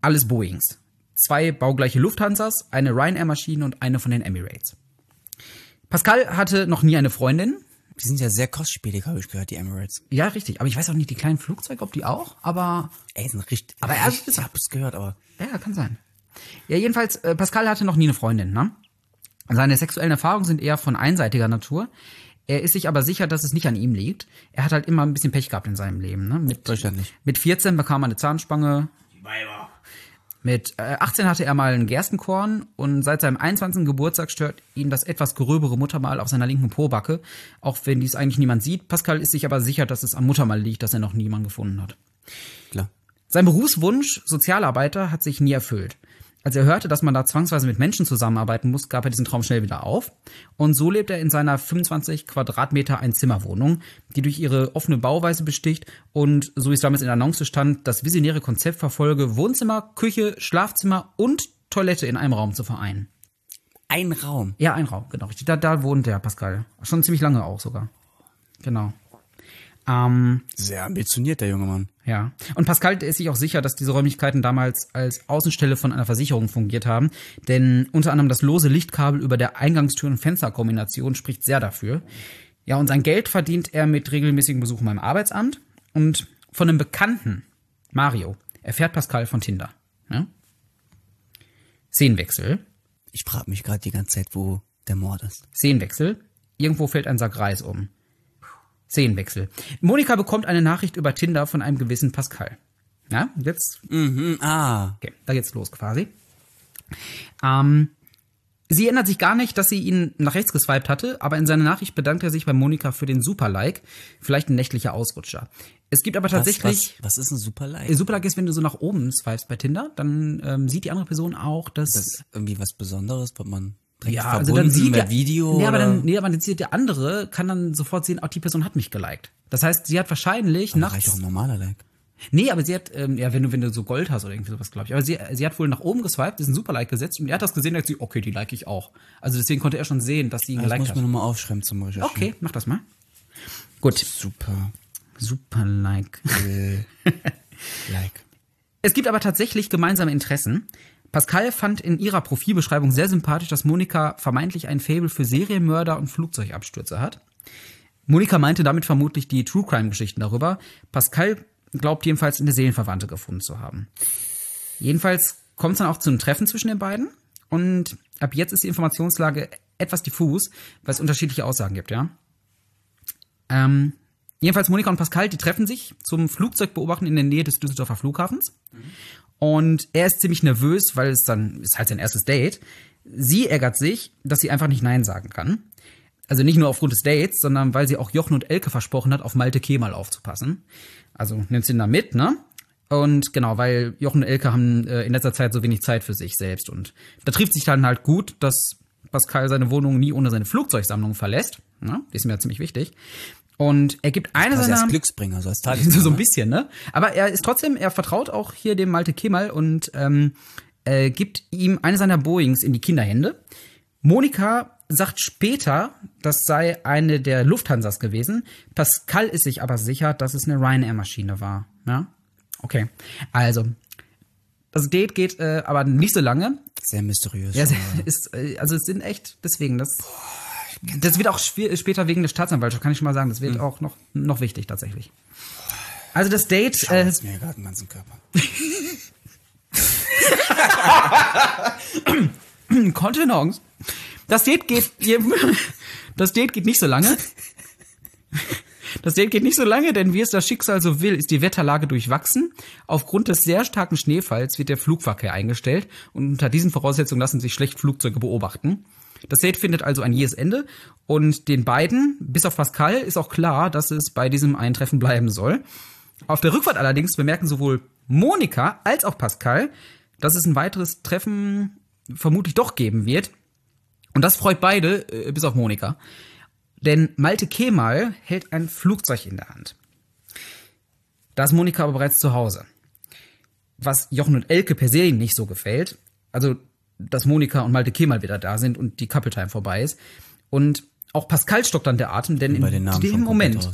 alles Boeings. Zwei baugleiche Lufthansas, eine Ryanair-Maschine und eine von den Emirates. Pascal hatte noch nie eine Freundin. Die sind ja sehr kostspielig, habe ich gehört, die Emirates. Ja, richtig. Aber ich weiß auch nicht, die kleinen Flugzeuge, ob die auch, aber Ey, sind richtig. Aber er- ich, ich hab's gehört, aber Ja, kann sein. Ja, jedenfalls, äh, Pascal hatte noch nie eine Freundin, ne? Seine sexuellen Erfahrungen sind eher von einseitiger Natur. Er ist sich aber sicher, dass es nicht an ihm liegt. Er hat halt immer ein bisschen Pech gehabt in seinem Leben, ne? Mit, Deutschland nicht. mit 14 bekam er eine Zahnspange. Mit äh, 18 hatte er mal ein Gerstenkorn und seit seinem 21. Geburtstag stört ihn das etwas gröbere Muttermal auf seiner linken Pobacke, auch wenn dies eigentlich niemand sieht. Pascal ist sich aber sicher, dass es am Muttermal liegt, dass er noch niemanden gefunden hat. klar. Sein Berufswunsch, Sozialarbeiter, hat sich nie erfüllt. Als er hörte, dass man da zwangsweise mit Menschen zusammenarbeiten muss, gab er diesen Traum schnell wieder auf. Und so lebt er in seiner 25 Quadratmeter Einzimmerwohnung, die durch ihre offene Bauweise besticht und, so wie es damals in der Annonce stand, das visionäre Konzept verfolge, Wohnzimmer, Küche, Schlafzimmer und Toilette in einem Raum zu vereinen. Ein Raum. Ja, ein Raum, genau. Da, da wohnt der Pascal. Schon ziemlich lange auch sogar. Genau. Ähm, Sehr ambitioniert, der junge Mann. Ja. Und Pascal ist sich auch sicher, dass diese Räumlichkeiten damals als Außenstelle von einer Versicherung fungiert haben. Denn unter anderem das lose Lichtkabel über der Eingangstür- und Fensterkombination spricht sehr dafür. Ja, und sein Geld verdient er mit regelmäßigen Besuchen beim Arbeitsamt. Und von einem Bekannten, Mario, erfährt Pascal von Tinder. Ja? Szenenwechsel. Ich frage mich gerade die ganze Zeit, wo der Mord ist. Szenenwechsel. Irgendwo fällt ein Sack Reis um. Szenenwechsel. Monika bekommt eine Nachricht über Tinder von einem gewissen Pascal. Ja, jetzt Mhm, ah. Okay, da geht's los quasi. Ähm, sie erinnert sich gar nicht, dass sie ihn nach rechts geswiped hatte, aber in seiner Nachricht bedankt er sich bei Monika für den Super-Like. Vielleicht ein nächtlicher Ausrutscher. Es gibt aber Was, tatsächlich. was, was ist ein Superlike? Super-Like ist, wenn du so nach oben swipest bei Tinder, dann ähm, sieht die andere Person auch, dass. Das ist irgendwie was Besonderes, wird man ja, also dann sieht der, Video Nee, aber dann, nee, aber dann sieht der andere, kann dann sofort sehen, auch die Person hat mich geliked. Das heißt, sie hat wahrscheinlich Aber nachts. reicht auch ein normaler Like. Nee, aber sie hat, ähm, ja, wenn du, wenn du so Gold hast oder irgendwie sowas, glaube ich. Aber sie, sie hat wohl nach oben geswiped, ist ein Super-Like gesetzt und er hat das gesehen und hat gesagt, okay, die like ich auch. Also deswegen konnte er schon sehen, dass sie ihn Das muss geliked ich mir hat. nochmal aufschreiben zum Recherchieren. Okay, mach das mal. Gut, Super Super-Like. Like. Es gibt aber tatsächlich gemeinsame Interessen. Pascal fand in ihrer Profilbeschreibung sehr sympathisch, dass Monika vermeintlich ein Faible für Serienmörder und Flugzeugabstürze hat. Monika meinte damit vermutlich die True Crime Geschichten darüber. Pascal glaubt jedenfalls eine Seelenverwandte gefunden zu haben. Jedenfalls kommt es dann auch zu einem Treffen zwischen den beiden und ab jetzt ist die Informationslage etwas diffus, weil es unterschiedliche Aussagen gibt, ja. Ähm, jedenfalls Monika und Pascal, die treffen sich zum Flugzeugbeobachten in der Nähe des Düsseldorfer Flughafens. Und er ist ziemlich nervös, weil es dann ist halt sein erstes Date. Sie ärgert sich, dass sie einfach nicht Nein sagen kann. Also nicht nur aufgrund des Dates, sondern weil sie auch Jochen und Elke versprochen hat, auf Malte Kemal aufzupassen. Also nimmt sie ihn da mit, ne? Und genau, weil Jochen und Elke haben äh, in letzter Zeit so wenig Zeit für sich selbst. Und da trifft sich dann halt gut, dass Pascal seine Wohnung nie ohne seine Flugzeugsammlung verlässt. Ne? Die ist mir ja ziemlich wichtig. Und er gibt eine seiner als Glücksbringer, so als so, Tagesbringer. so ein bisschen, ne? Aber er ist trotzdem, er vertraut auch hier dem Malte Kemal und ähm, äh, gibt ihm eine seiner Boeings in die Kinderhände. Monika sagt später, das sei eine der Lufthansas gewesen. Pascal ist sich aber sicher, dass es eine Ryanair-Maschine war. Ja? Okay. Also, das Date geht äh, aber nicht so lange. Sehr mysteriös. Ja, ist, äh, also es sind echt, deswegen, das, das wird auch später wegen der Staatsanwaltschaft, kann ich schon mal sagen, das wird auch noch, noch wichtig tatsächlich. Also das Date, äh, Jetzt mir gerade den ganzen Körper. Kontenance. Das Date geht, das Date geht nicht so lange. Das Date geht nicht so lange, denn wie es das Schicksal so will, ist die Wetterlage durchwachsen. Aufgrund des sehr starken Schneefalls wird der Flugverkehr eingestellt und unter diesen Voraussetzungen lassen sich schlecht Flugzeuge beobachten. Das Date findet also ein jähes Ende und den beiden, bis auf Pascal, ist auch klar, dass es bei diesem Eintreffen bleiben soll. Auf der Rückfahrt allerdings bemerken sowohl Monika als auch Pascal, dass es ein weiteres Treffen vermutlich doch geben wird. Und das freut beide, äh, bis auf Monika. Denn Malte Kemal hält ein Flugzeug in der Hand. Da ist Monika aber bereits zu Hause. Was Jochen und Elke per se nicht so gefällt, also dass Monika und Malte Kemal wieder da sind und die Couple Time vorbei ist. Und auch Pascal stockt dann der Atem, denn in dem Moment.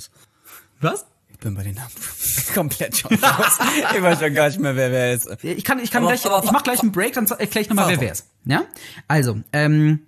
Was? Ich bin bei den Namen komplett schon raus. ich weiß schon gar nicht mehr, wer wer ist. Ich kann, ich kann Aber- gleich, aber- ich mach gleich einen Break, dann erkläre ich nochmal, wer wer ist. Ja? Also, ähm,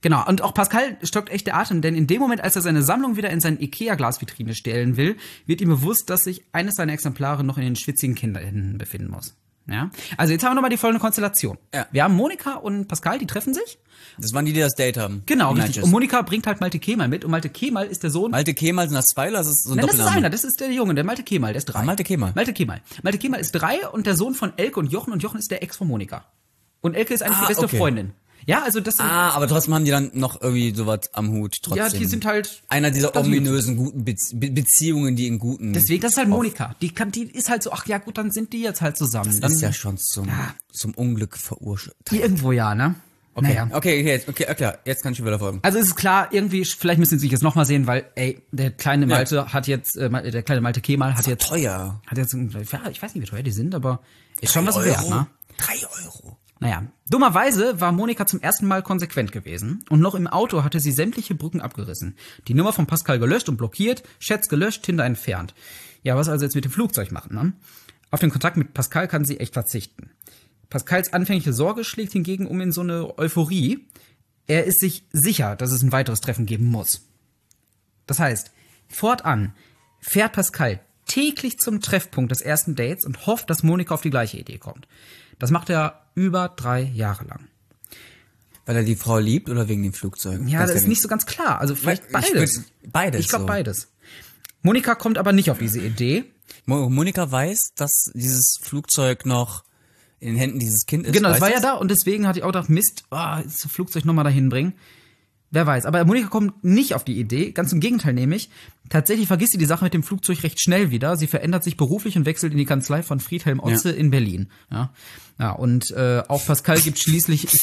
genau. Und auch Pascal stockt echt der Atem, denn in dem Moment, als er seine Sammlung wieder in seine Ikea-Glasvitrine stellen will, wird ihm bewusst, dass sich eines seiner Exemplare noch in den schwitzigen Kinderhänden befinden muss. Ja? Also jetzt haben wir nochmal die folgende Konstellation. Ja. Wir haben Monika und Pascal, die treffen sich. Das waren die, die das Date haben. Genau, richtig. Nightjes. Und Monika bringt halt Malte Kemal mit. Und Malte Kemal ist der Sohn Malte Kemal sind das zwei oder ist das so ein Nein, das ist einer, das ist der Junge, der Malte Kemal, der ist drei. Ah, Malte Kemal. Malte Kemal. Malte Kemal ist drei und der Sohn von Elke und Jochen und Jochen ist der Ex von Monika. Und Elke ist eigentlich Ah, die beste okay. Freundin. Ja, also das sind, Ah, aber trotzdem haben die dann noch irgendwie sowas am Hut trotzdem. ja, die sind halt einer dieser ominösen guten Be Beziehungen, die in guten. Deswegen, das ist halt Monika. Die kann, die ist halt so, ach ja, gut, dann sind die jetzt halt zusammen. das dann, ist ja schon zum, zum Unglück verursacht. irgendwo ja, ne? Okay, Naja. okay, okay, jetzt, okay, klar, jetzt kann ich schon wieder folgen. Also es ist klar, irgendwie, vielleicht müssen sie sich jetzt nochmal sehen, weil, ey, der kleine Malte hat jetzt, äh, der kleine Malte Kemal hat jetzt, Teuer. hat jetzt, ja, ich weiß nicht, wie teuer die sind, aber ist schon was wert, ne? Drei Euro. Naja, dummerweise war Monika zum ersten Mal konsequent gewesen und noch im Auto hatte sie sämtliche Brücken abgerissen. Die Nummer von Pascal gelöscht und blockiert, Chats gelöscht, Tinder entfernt. Ja, was also jetzt mit dem Flugzeug machen, ne? Auf den Kontakt mit Pascal kann sie echt verzichten. Pascals anfängliche Sorge schlägt hingegen um in so eine Euphorie. Er ist sich sicher, dass es ein weiteres Treffen geben muss. Das heißt, fortan fährt Pascal täglich zum Treffpunkt des ersten Dates und hofft, dass Monika auf die gleiche Idee kommt. Das macht er über drei Jahre lang. Weil er die Frau liebt oder wegen dem Flugzeug? Ja, Ganz das ist nicht so ganz klar. Also vielleicht Ich beides. beides Ich glaube so. beides. Monika kommt aber nicht auf diese Idee. Mo Monika weiß, dass dieses Flugzeug noch in den Händen dieses Kind ist. Genau, das weiß war ja das? da und deswegen hatte ich auch gedacht, Mist, oh, das Flugzeug nochmal dahin bringen. Wer weiß. Aber Monika kommt nicht auf die Idee. Ganz im Gegenteil nämlich. Tatsächlich vergisst sie die Sache mit dem Flugzeug recht schnell wieder. Sie verändert sich beruflich und wechselt in die Kanzlei von Friedhelm Otze in Berlin. Ja, ja und äh, auch Pascal gibt schließlich...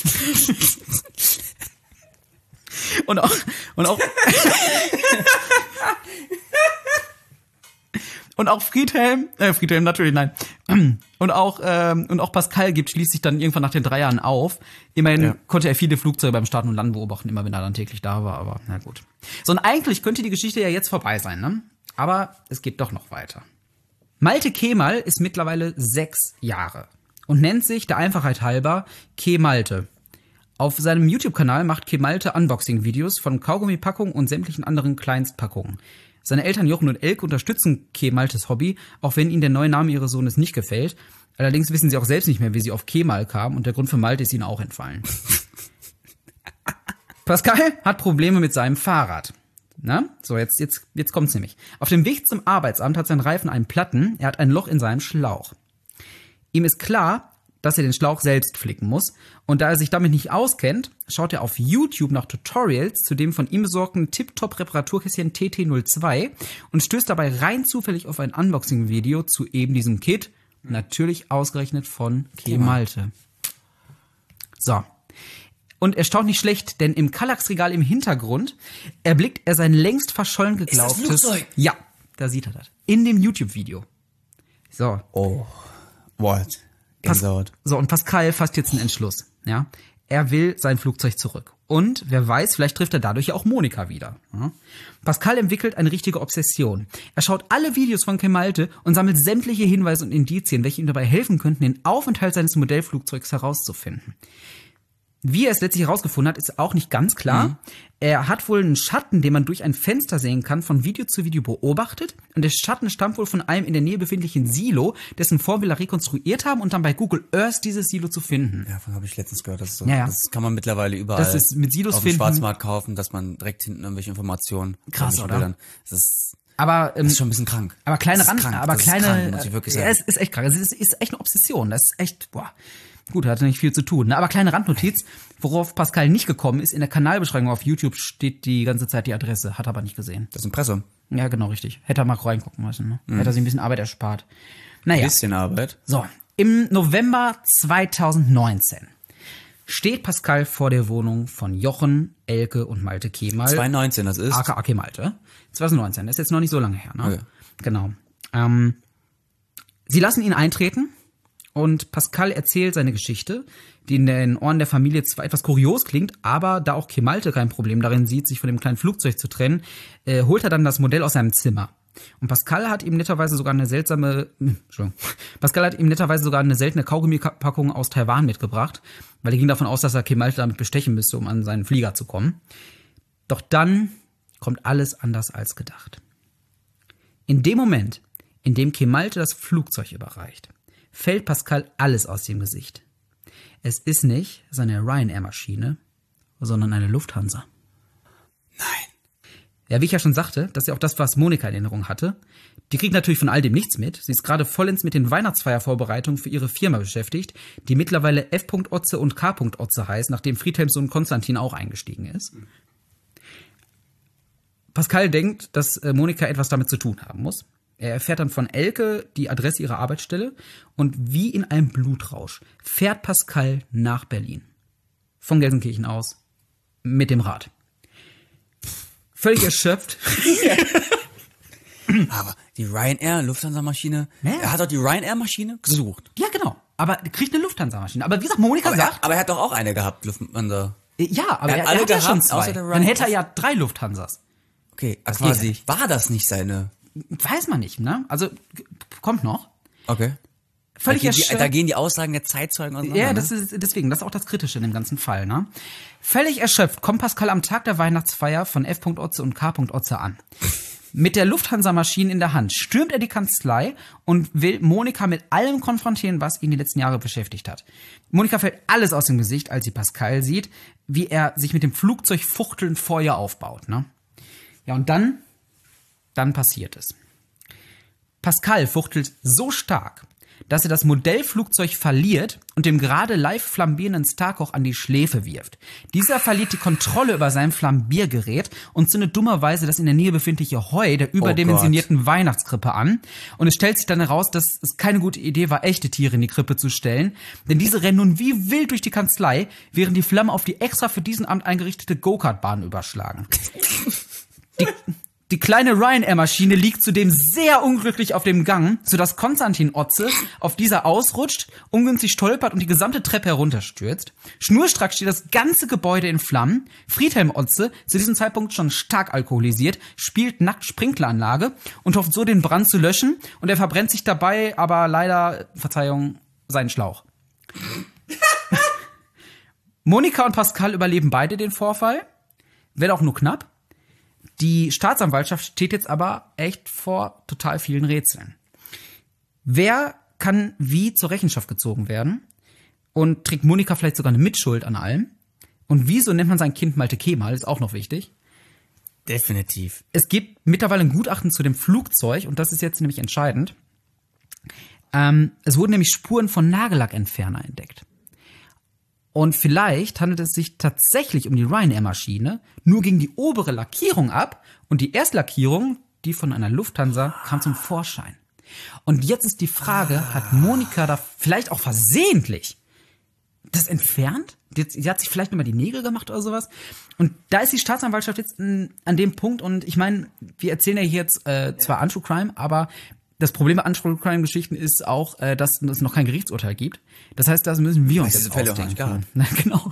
und auch... Und auch Und auch Friedhelm, äh, Friedhelm natürlich, nein. Und auch, ähm, und auch Pascal gibt schließlich dann irgendwann nach den drei Jahren auf. Immerhin Ja. konnte er viele Flugzeuge beim Starten und Landen beobachten, immer wenn er dann täglich da war, aber na gut. So, und eigentlich könnte die Geschichte ja jetzt vorbei sein, ne? Aber es geht doch noch weiter. Malte Kemal ist mittlerweile sechs Jahre und nennt sich der Einfachheit halber Kemalte. Auf seinem YouTube-Kanal macht Kemalte Unboxing-Videos von Kaugummipackungen und sämtlichen anderen Kleinstpackungen. Seine Eltern Jochen und Elke unterstützen Kemaltes Hobby, auch wenn ihnen der neue Name ihres Sohnes nicht gefällt. Allerdings wissen sie auch selbst nicht mehr, wie sie auf Kemal kamen und der Grund für Malte ist ihnen auch entfallen. Pascal hat Probleme mit seinem Fahrrad. Na, so jetzt jetzt jetzt kommt's nämlich. Auf dem Weg zum Arbeitsamt hat sein Reifen einen Platten. Er hat ein Loch in seinem Schlauch. Ihm ist klar, dass er den Schlauch selbst flicken muss. Und da er sich damit nicht auskennt, schaut er auf YouTube nach Tutorials zu dem von ihm besorgten Tip-Top-Reparaturkästchen TT02 und stößt dabei rein zufällig auf ein Unboxing-Video zu eben diesem Kit. Natürlich ausgerechnet von Kemalte. So. Und er staunt nicht schlecht, denn im Kallax-Regal im Hintergrund erblickt er sein längst verschollen geglaubtes... Flugzeug? Ja, da sieht er das. In dem YouTube-Video. So. Oh. What? Pas Gänsehaut. so, und Pascal fasst jetzt einen Entschluss. Ja? Er will sein Flugzeug zurück. Und wer weiß, vielleicht trifft er dadurch ja auch Monika wieder. Ja? Pascal entwickelt eine richtige Obsession. Er schaut alle Videos von Kemalte und sammelt sämtliche Hinweise und Indizien, welche ihm dabei helfen könnten, den Aufenthalt seines Modellflugzeugs herauszufinden. Wie er es letztlich herausgefunden hat, ist auch nicht ganz klar. Er hat wohl einen Schatten, den man durch ein Fenster sehen kann, von Video zu Video beobachtet. Und der Schatten stammt wohl von einem in der Nähe befindlichen Silo, dessen Form wir rekonstruiert haben und dann bei Google Earth dieses Silo zu finden. Ja, davon habe ich letztens gehört. Das, ist so, Ja, ja. das kann man mittlerweile überall Das ist mit Silos auf dem finden. Schwarzmarkt kaufen, dass man direkt hinten irgendwelche Informationen Krass, oder? Bildern. Das ist, Aber, ähm, das ist schon ein bisschen krank. aber kleine Rand, aber das kleine, ist krank, muss ich wirklich ja, sagen. es ist echt krank. Es ist, ist echt eine Obsession. Das ist echt, boah. Gut, hat nicht viel zu tun. Ne? Aber kleine Randnotiz, worauf Pascal nicht gekommen ist, in der Kanalbeschreibung auf YouTube steht die ganze Zeit die Adresse, hat er aber nicht gesehen. das Impressum. Ja, genau, richtig. Hätte er mal reingucken müssen. Ne? Hätte er sich ein bisschen Arbeit erspart. Naja. Bisschen Arbeit. So, im November 2019 steht Pascal vor der Wohnung von Jochen, Elke und Malte Kemal. 2019, das ist. aka Malte. 2019, das ist jetzt noch nicht so lange her. Ne? Okay. Genau. Ähm, sie lassen ihn eintreten und Pascal erzählt seine Geschichte, die in den Ohren der Familie zwar etwas kurios klingt, aber da auch Kemalte kein Problem darin sieht, sich von dem kleinen Flugzeug zu trennen, äh, holt er dann das Modell aus seinem Zimmer. Und Pascal hat ihm netterweise sogar eine seltsame, Entschuldigung, Pascal hat ihm netterweise sogar eine seltene Kaugummipackung aus Taiwan mitgebracht, weil er ging davon aus, dass er Kemalte damit bestechen müsste, um an seinen Flieger zu kommen. Doch dann kommt alles anders als gedacht. In dem Moment, in dem Kemalte das Flugzeug überreicht, fällt Pascal alles aus dem Gesicht. Es ist nicht seine Ryanair-Maschine, sondern eine Lufthansa. Nein. Ja, wie ich ja schon sagte, das ist ja auch das, was Monika in Erinnerung hatte. Die kriegt natürlich von all dem nichts mit. Sie ist gerade vollends mit den Weihnachtsfeiervorbereitungen für ihre Firma beschäftigt, die mittlerweile F. Otze und K. Otze heißt, nachdem Friedhelms Sohn Konstantin auch eingestiegen ist. Pascal denkt, dass äh, Monika etwas damit zu tun haben muss. Er erfährt dann von Elke die Adresse ihrer Arbeitsstelle und wie in einem Blutrausch fährt Pascal nach Berlin. Von Gelsenkirchen aus. Mit dem Rad. Völlig erschöpft. Aber die Ryanair, Lufthansa-Maschine, Ja. er hat doch die Ryanair-Maschine gesucht. Ja, genau. Aber er kriegt eine Lufthansa-Maschine. Aber wie gesagt, Monika Aber sagt, er, aber er hat doch auch eine gehabt, Lufthansa. ja, aber er er, hat er alle hat ja schon gehabt, zwei. Dann hätte er ja drei Lufthansas. Okay, also quasi, war das nicht seine? Weiß man nicht, ne? Also, kommt noch. Okay. Völlig da, gehen die, erschöpft. da gehen die Aussagen der Zeitzeugen auseinander. Ja, ne? das ist deswegen, das ist auch das Kritische in dem ganzen Fall, ne? Völlig erschöpft kommt Pascal am Tag der Weihnachtsfeier von F. Otze und K. Otze an. Mit der Lufthansa-Maschine in der Hand stürmt er die Kanzlei und will Monika mit allem konfrontieren, was ihn die letzten Jahre beschäftigt hat. Monika fällt alles aus dem Gesicht, als sie Pascal sieht, wie er sich mit dem Flugzeug fuchtelnd ihr aufbaut, ne? Ja, und dann, dann passiert es. Pascal fuchtelt so stark, dass er das Modellflugzeug verliert und dem gerade live flambierenden Starkoch an die Schläfe wirft. Dieser verliert die Kontrolle über sein Flambiergerät und zündet dummerweise das in der Nähe befindliche Heu der überdimensionierten Weihnachtskrippe an. Und es stellt sich dann heraus, dass es keine gute Idee war, echte Tiere in die Krippe zu stellen, denn diese rennen nun wie wild durch die Kanzlei, während die Flammen auf die extra für diesen Abend eingerichtete Go-Kart-Bahn überschlagen. Die, die kleine Ryanair-Maschine liegt zudem sehr unglücklich auf dem Gang, sodass Konstantin Otze auf dieser ausrutscht, ungünstig stolpert und die gesamte Treppe herunterstürzt. Schnurstracks steht das ganze Gebäude in Flammen. Friedhelm Otze, zu diesem Zeitpunkt schon stark alkoholisiert, spielt nackt Sprinkleranlage und hofft so den Brand zu löschen und er verbrennt sich dabei aber leider, Verzeihung, seinen Schlauch. Monika und Pascal überleben beide den Vorfall, wenn auch nur knapp. Die Staatsanwaltschaft steht jetzt aber echt vor total vielen Rätseln. Wer kann wie zur Rechenschaft gezogen werden? Und trägt Monika vielleicht sogar eine Mitschuld an allem? Und wieso nennt man sein Kind Malte Kemal? Ist auch noch wichtig. Definitiv. Es gibt mittlerweile ein Gutachten zu dem Flugzeug und das ist jetzt nämlich entscheidend. Ähm, es wurden nämlich Spuren von Nagellackentferner entdeckt. Und vielleicht handelt es sich tatsächlich um die Ryanair-Maschine, nur ging die obere Lackierung ab und die Erstlackierung, die von einer Lufthansa, kam zum Vorschein. Und jetzt ist die Frage, hat Monika da vielleicht auch versehentlich das entfernt? Sie hat sich vielleicht nochmal die Nägel gemacht oder sowas. Und da ist die Staatsanwaltschaft jetzt an dem Punkt und ich meine, wir erzählen ja hier jetzt äh, zwar Untrue Crime, aber das Problem bei Untrue Crime Geschichten ist auch, äh, dass es noch kein Gerichtsurteil gibt. Das heißt, das müssen wir uns es jetzt diese Fälle auch nicht ausdenken. Na, genau.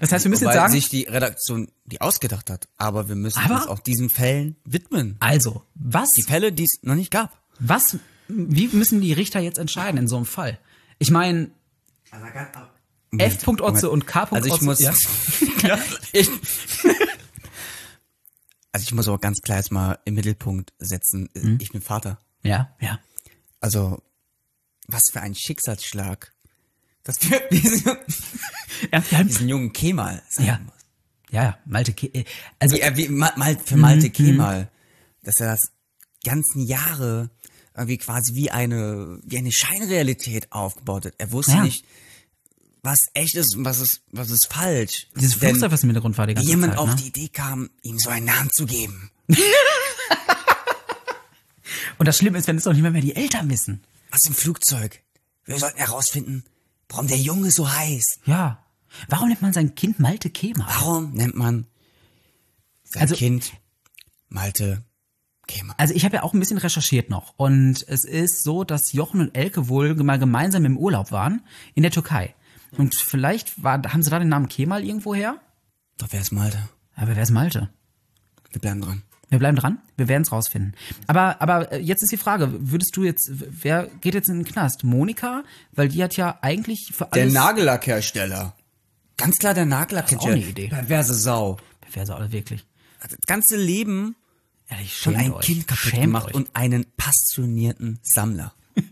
Das heißt, wir müssen Weil jetzt sagen, sich die Redaktion die ausgedacht hat. Aber wir müssen Aber- uns auch diesen Fällen widmen. also, was, Die Fälle, die es noch nicht gab. was, wie müssen die Richter jetzt entscheiden in so einem Fall? Ich meine, F. Otze und K. Also ich muss, ja. ich, also ich muss aber ganz klar jetzt mal im Mittelpunkt setzen. Hm? Ich bin Vater. Ja, ja. Also was für ein Schicksalsschlag, dass wir diesen, diesen jungen Kemal sein ja, muss. ja, ja, Malte, Ke äh, also Wie, er- wie, mal, für Malte Mhm, Kemal, dass er das ganzen Jahre irgendwie quasi wie eine wie eine Scheinrealität aufgebaut hat. Er wusste Ja. nicht, was echt ist und was ist was ist falsch. dieses Flugzeug, was im Hintergrund war die ganze jemand Zeit, auf ne? die Idee kam, ihm so einen Namen zu geben. Und das Schlimme ist, wenn es doch nicht mehr, mehr die Eltern wissen. Was im Flugzeug? Wir sollten herausfinden, warum der Junge so heißt. Ja. Warum nennt man sein Kind Malte Kemal? Warum nennt man sein Also- Kind Malte Kemal? Also ich habe ja auch ein bisschen recherchiert noch und es ist so, dass Jochen und Elke wohl mal gemeinsam im Urlaub waren in der Türkei. Und vielleicht war, haben sie da den Namen Kemal irgendwo her? Doch wer ist Malte? Aber wer ist Malte? Wir bleiben dran. Wir bleiben dran, wir werden es rausfinden. Aber, aber äh, jetzt ist die Frage, würdest du jetzt, wer geht jetzt in den Knast? Monika? Weil die hat ja eigentlich für Der alles... Nagellackhersteller. Ganz klar der Nagellackhersteller. Das ist auch eine Idee. Perverse Sau. Wer so alle wirklich? Hat das ganze Leben Ehrlich, schon ein euch. Kind kaputt Schämt gemacht euch. und einen passionierten Sammler.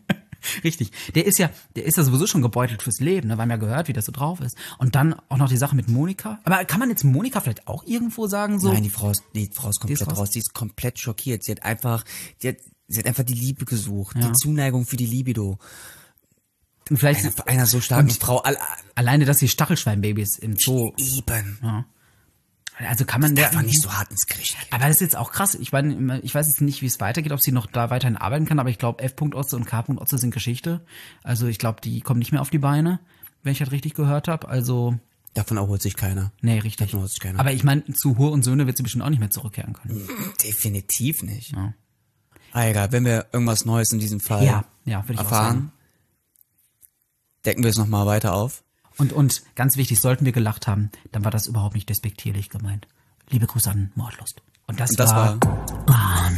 Richtig. Der ist ja, der ist ja sowieso schon gebeutelt fürs Leben, ne? Wir haben ja gehört, wie das so drauf ist. Und dann auch noch die Sache mit Monika. Aber kann man jetzt Monika vielleicht auch irgendwo sagen, so? Nein, die Frau ist, die Frau ist komplett ist raus. raus. Die ist komplett schockiert. Sie hat einfach, die hat, sie hat einfach die Liebe gesucht. Ja. Die Zuneigung für die Libido. Und vielleicht Einer, einer so starken Frau. All, alleine, dass die Stachelschweinbabys im Zoo. eben. Also kann man der. Darf man nicht so hart ins Gericht gehen. Aber das ist jetzt auch krass. Ich meine, ich weiß jetzt nicht, wie es weitergeht, ob sie noch da weiterhin arbeiten kann, aber ich glaube, F. Otze und K. Otze sind Geschichte. Also ich glaube, die kommen nicht mehr auf die Beine, wenn ich das richtig gehört habe. Also, Davon erholt sich keiner. nee, richtig. Davon erholt sich keiner. Aber ich meine, zu Hur und Söhne wird sie bestimmt auch nicht mehr zurückkehren können. Definitiv nicht. Ja. Ah, egal, wenn wir irgendwas Neues in diesem Fall Ja, ja, würde ich auch sagen. erfahren, decken wir es nochmal weiter auf. Und, und ganz wichtig, sollten wir gelacht haben, dann war das überhaupt nicht despektierlich gemeint. Liebe Grüße an Mordlust. Und das, Und das war, war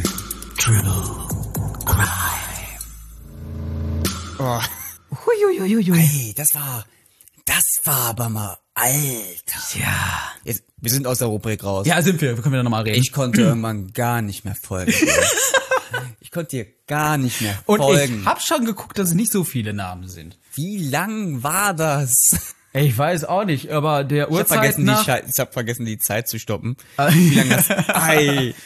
Huiuiuiui. Hey, das war, das war aber mal, Alter. Ja. Jetzt, wir sind aus der Rubrik raus. Ja, sind wir. Wir können wieder nochmal reden. Ich konnte irgendwann gar nicht mehr folgen. ich konnte dir gar nicht mehr und folgen. ich hab schon geguckt, dass es nicht so viele Namen sind. Wie lang war das? Ich weiß auch nicht, aber der Ich hab Uhrzeit vergessen, nach, die, ich hab vergessen, die Zeit zu stoppen. Wie lange das? Ei.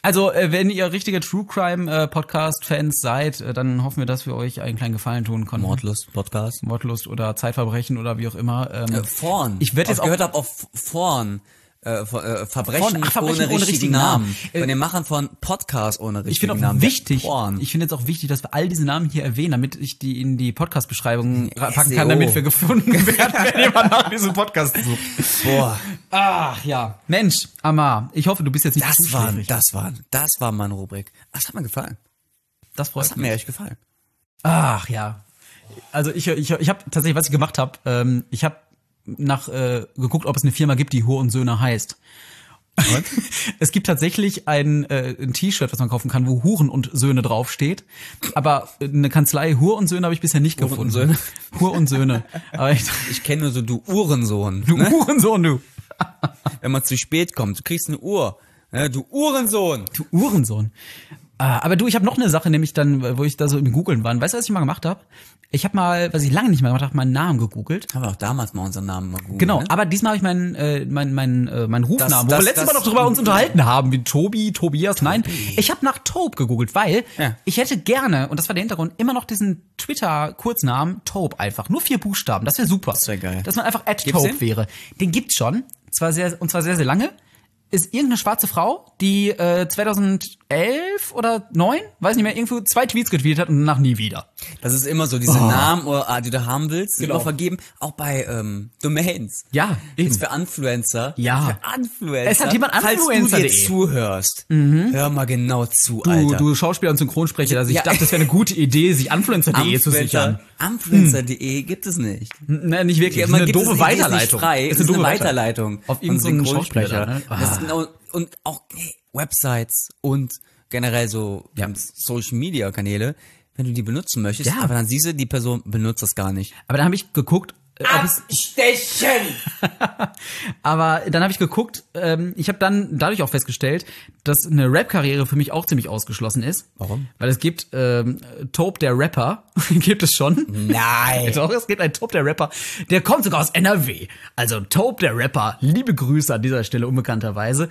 Also, äh, wenn ihr richtige True Crime äh, Podcast Fans seid, äh, dann hoffen wir, dass wir euch einen kleinen Gefallen tun konnten. Mordlust Podcast. Mordlust oder Zeitverbrechen oder wie auch immer. Ähm, Äh, Vorn. Ich werd jetzt auch- gehört hab auf Vorn. Äh, äh, Verbrechen, Vorn, ach, Verbrechen ohne, ohne richtigen richtigen Namen. Namen. Äh, Von den Machern von Podcast ohne richtigen ich Namen. Wichtig, Porn. ich finde jetzt auch wichtig, dass wir all diese Namen hier erwähnen, damit ich die in die Podcast-Beschreibung packen SEO. kann, damit wir gefunden werden, wenn jemand nach diesem Podcast sucht. Boah, Ach ja, Mensch, Amar, ich hoffe, du bist jetzt nicht zu das war, schläfrig. das war, das war meine Rubrik. Das hat mir gefallen. Das freut Das hat mich. mir echt gefallen. Ach ja. Also ich, ich, ich habe tatsächlich, was ich gemacht habe, ähm, ich habe nach äh, geguckt, ob es eine Firma gibt, die Hur und Söhne heißt. es gibt tatsächlich ein, äh, ein T-Shirt, was man kaufen kann, wo Huren und Söhne draufsteht. Aber eine Kanzlei Hur und Söhne habe ich bisher nicht Hure gefunden. und Söhne? Hur und Söhne. Aber ich, Ich kenne nur so du Uhrensohn. du ne? Hurensohn, du. Wenn man zu spät kommt, du kriegst eine Uhr. Ne? Du Uhrensohn. Du Uhrensohn. Ah, aber du, ich habe noch eine Sache, nämlich dann, wo ich da so im Googeln war. Weißt du, was ich mal gemacht habe? Ich habe mal, was ich lange nicht mehr gemacht habe, meinen Namen gegoogelt. Haben wir auch damals mal unseren Namen mal googeln, Genau, ne? aber diesmal habe ich meinen äh, mein, mein, äh, meinen Rufnamen, Das- wo das- wir letztes das- Mal noch drüber uns unterhalten haben, wie Tobi, Tobias. Nein, ich habe nach Tobe gegoogelt, weil Ja. ich hätte gerne, und das war der Hintergrund, immer noch diesen Twitter-Kurznamen Tobe einfach. Nur vier Buchstaben, das wäre super. Das wär geil. Dass man einfach at Tobe den? wäre. Den gibt's schon, zwar sehr, und zwar sehr, sehr lange. Ist irgendeine schwarze Frau, die äh, 2011 oder 9, weiß nicht mehr, irgendwo zwei Tweets getweetet hat und danach nie wieder. Das ist immer so, diese Namen, oder, ah, die du haben willst, Oh. Genau. immer vergeben. Auch bei ähm, Domains. Ja, eben. für Influencer. Ja. Für Influencer. Es hat jemand Falls du dir zuhörst, hör mal genau zu, Du, Alter. du Schauspieler und Synchronsprecher, also ich Ja. dachte, das wäre eine gute Idee, sich Influencer.de zu sichern. Influencer.de gibt es nicht. Ne, nicht wirklich. Ja, das ist man eine doofe ist Weiterleitung. Frei. Es ist eine doofe Weiterleitung. Auf irgendeinen Synchronsprecher. Ne? Ah. genau, und auch hey, Websites und generell so Ja. Social Media Kanäle, wenn du die benutzen möchtest, Ja. aber dann siehst du, die Person benutzt das gar nicht. Aber dann habe ich geguckt, äh, ob es, Stechen! aber dann habe ich geguckt, ähm, ich habe dann dadurch auch festgestellt, dass eine Rap-Karriere für mich auch ziemlich ausgeschlossen ist. Warum? Weil es gibt ähm, Tope der Rapper, gibt es schon. Nein. Doch, es gibt einen Tope der Rapper, der kommt sogar aus NRW. Also Tope der Rapper, liebe Grüße an dieser Stelle unbekannterweise.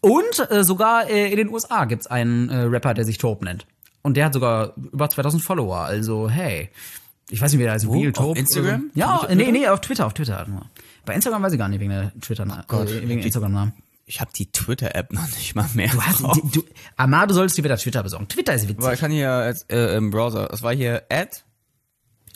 Und äh, sogar äh, in den USA gibt's einen äh, Rapper, der sich Tope nennt. Und der hat sogar über 2000 Follower. Also hey, ich weiß nicht, wie der heißt. Real Auf Tope. Instagram? oder so. Ja, Twitter? nee, nee, auf Twitter, auf Twitter nur. Bei Instagram weiß ich gar nicht wegen der Twitter, Oh äh, wegen Instagram-Namen. Ich habe die Twitter-App noch nicht mal mehr. Du hast, drauf. du, Amar, du sollst dir wieder Twitter besorgen. Twitter ist Aber ich witzig. kann hier äh, im Browser, es war hier at,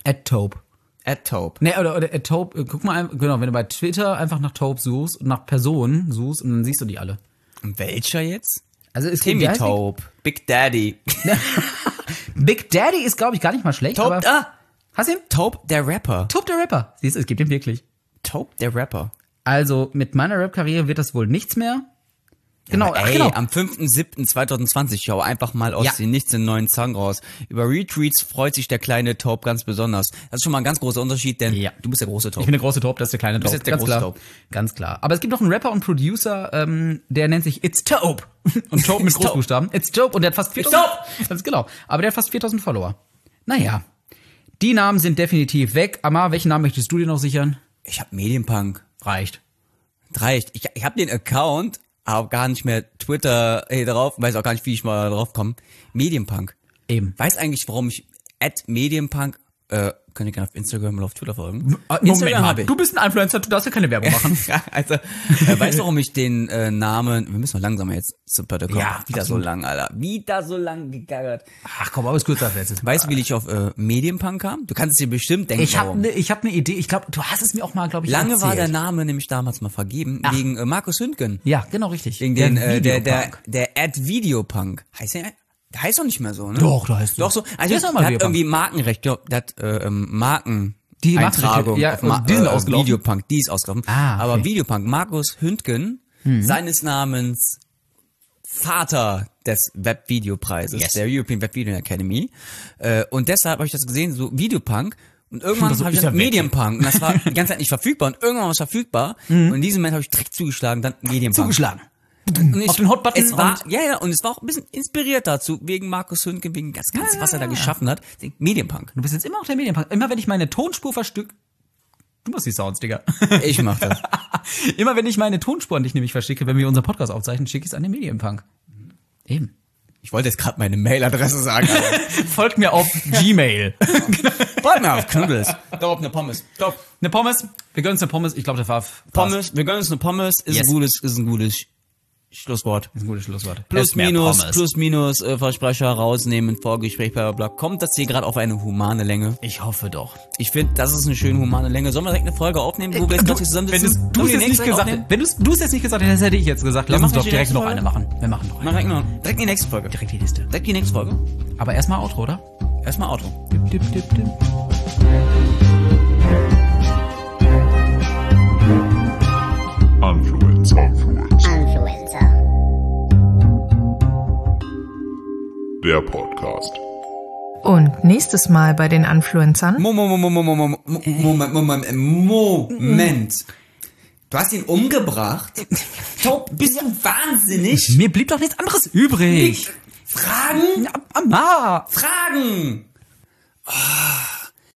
At Tope. at Taupe. Nee, oder, oder at Tope, äh, guck mal, genau, wenn du bei Twitter einfach nach Tope suchst und nach Personen suchst und dann siehst du die alle. Welcher jetzt? Also es Timmy? Taupe. Big Daddy. Big Daddy ist, glaube ich, gar nicht mal schlecht. Aber ah, Hast du ihn? Taupe der Rapper. Tope der Rapper. Siehst du, es gibt ihn wirklich. Taupe der Rapper. Also mit meiner Rap-Karriere wird das wohl nichts mehr. Genau, Aber ey, genau. am 5.7.2020 schau einfach mal aus Ja. den Nichts den neuen Song raus. Über Retweets freut sich der kleine Taupe ganz besonders. Das ist schon mal ein ganz großer Unterschied, denn Ja. du bist der große Ich Taupe. bin der große Top, das ist der kleine bist Top. jetzt der Ganz große klar. Taub. Ganz klar. Aber es gibt noch einen Rapper und Producer, ähm, der nennt sich It's Tope. Und Tope mit It's. Großbuchstaben. It's Tope und der hat fast 4000. Ganz genau. Aber der hat fast 4000 Follower. Naja. Die Namen sind definitiv weg. Amar, welchen Namen möchtest du dir noch sichern? Ich hab Medienpunk. Reicht. Reicht. Ich, ich hab den Account, aber gar nicht mehr Twitter hey, drauf. Weiß auch gar nicht, wie ich mal drauf komme. Medienpunk. Eben. Weiß eigentlich, warum ich at Medienpunk, äh, könnt ihr gerne auf Instagram oder auf Twitter folgen. Äh, Instagram mal. hab ich. Du bist ein Influencer, du darfst ja keine Werbung machen. Ja, also, äh, weißt du, warum ich den äh, Namen, wir müssen noch langsamer jetzt zum Protokoll. Ja, wieder absolut. so lang, Alter. Wieder so lang gegaggert. Ach komm, aber ist kürzer als letztes. Weißt du, wie ich auf äh, Medienpunk kam? Du kannst es dir bestimmt denken, Ich habe ne, ich hab ne Idee. Ich glaube, du hast es mir auch mal, glaube ich, Lange erzählt. war der Name nämlich damals mal vergeben, wegen äh, Markus Hündgen. Ja, genau richtig. Wegen den, äh, der, der, der Ad Videopunk. Heißt der, der heißt doch nicht mehr so, ne? Doch, der heißt. Doch so. Also, mal hat irgendwie Markenrecht, der hat, äh, ähm, Marken. Die Eintragung ja, auf Ma die sind äh, ausgelaufen? Videopunk, die ist ausgelaufen. Ah, okay. Aber Videopunk, Markus Hündgen, seines Namens Vater des Webvideopreises, Yes. der European Web Video Academy. Äh, und deshalb habe ich das gesehen, so Videopunk. Und irgendwann Das habe ich weg. Medienpunk. Und das war die ganze Zeit nicht verfügbar. Und irgendwann war es verfügbar. Und in diesem Moment habe ich direkt zugeschlagen, dann Medienpunk. zugeschlagen. Und ich, Auf den Hotbutton Es war, ja, ja, und es war auch ein bisschen inspiriert dazu, wegen Markus Hündgen, wegen das Ganze, was er da geschaffen hat. Medienpunk. Du bist jetzt immer noch der Medienpunk. Immer wenn ich meine Tonspur verstück. Du machst die Sounds, Digga. Ich mach das. immer wenn ich meine Tonspur an dich nämlich verschicke, wenn wir unseren Podcast aufzeichnen, schicke ich es an den Medienpunk. Eben. Ich wollte jetzt gerade meine Mailadresse sagen. aber- Folgt mir auf Gmail. Warte mal auf Knuddels. Doch, eine Pommes. Doch. Eine Pommes. Wir gönnen uns eine Pommes. Ich glaube, der war Pommes, wir gönnen uns eine Pommes, ist Yes. ein gutes, ist ein gutes Schlusswort. ist ein gutes Schlusswort. Plus, minus, plus, minus, äh, Versprecher rausnehmen, Vorgespräch, bla, bla, bla. Kommt das hier gerade auf eine humane Länge? Ich hoffe doch. Ich finde, das ist eine schöne humane Länge. Sollen wir direkt eine Folge aufnehmen, wo wir jetzt gerade zusammen wenn sitzen? du es jetzt nicht gesagt hättest, wenn du es jetzt nicht gesagt hättest, hätte ich jetzt gesagt, lass Wir uns machen doch direkt nächste noch Folge? eine machen. Wir machen noch Mach eine. direkt, noch, direkt die nächste Folge. Direkt die Liste. Direkt die nächste Folge. Aber erstmal Outro, oder? Erstmal Auto. Dip, dip, dip, dip. Influence, Der Podcast. Und nächstes Mal bei den Influencern. Moment, Moment, Moment, Moment. Du hast ihn umgebracht? Taub, bist du wahnsinnig? Mir blieb doch nichts anderes übrig. Fragen? Mama! Fragen! Ah,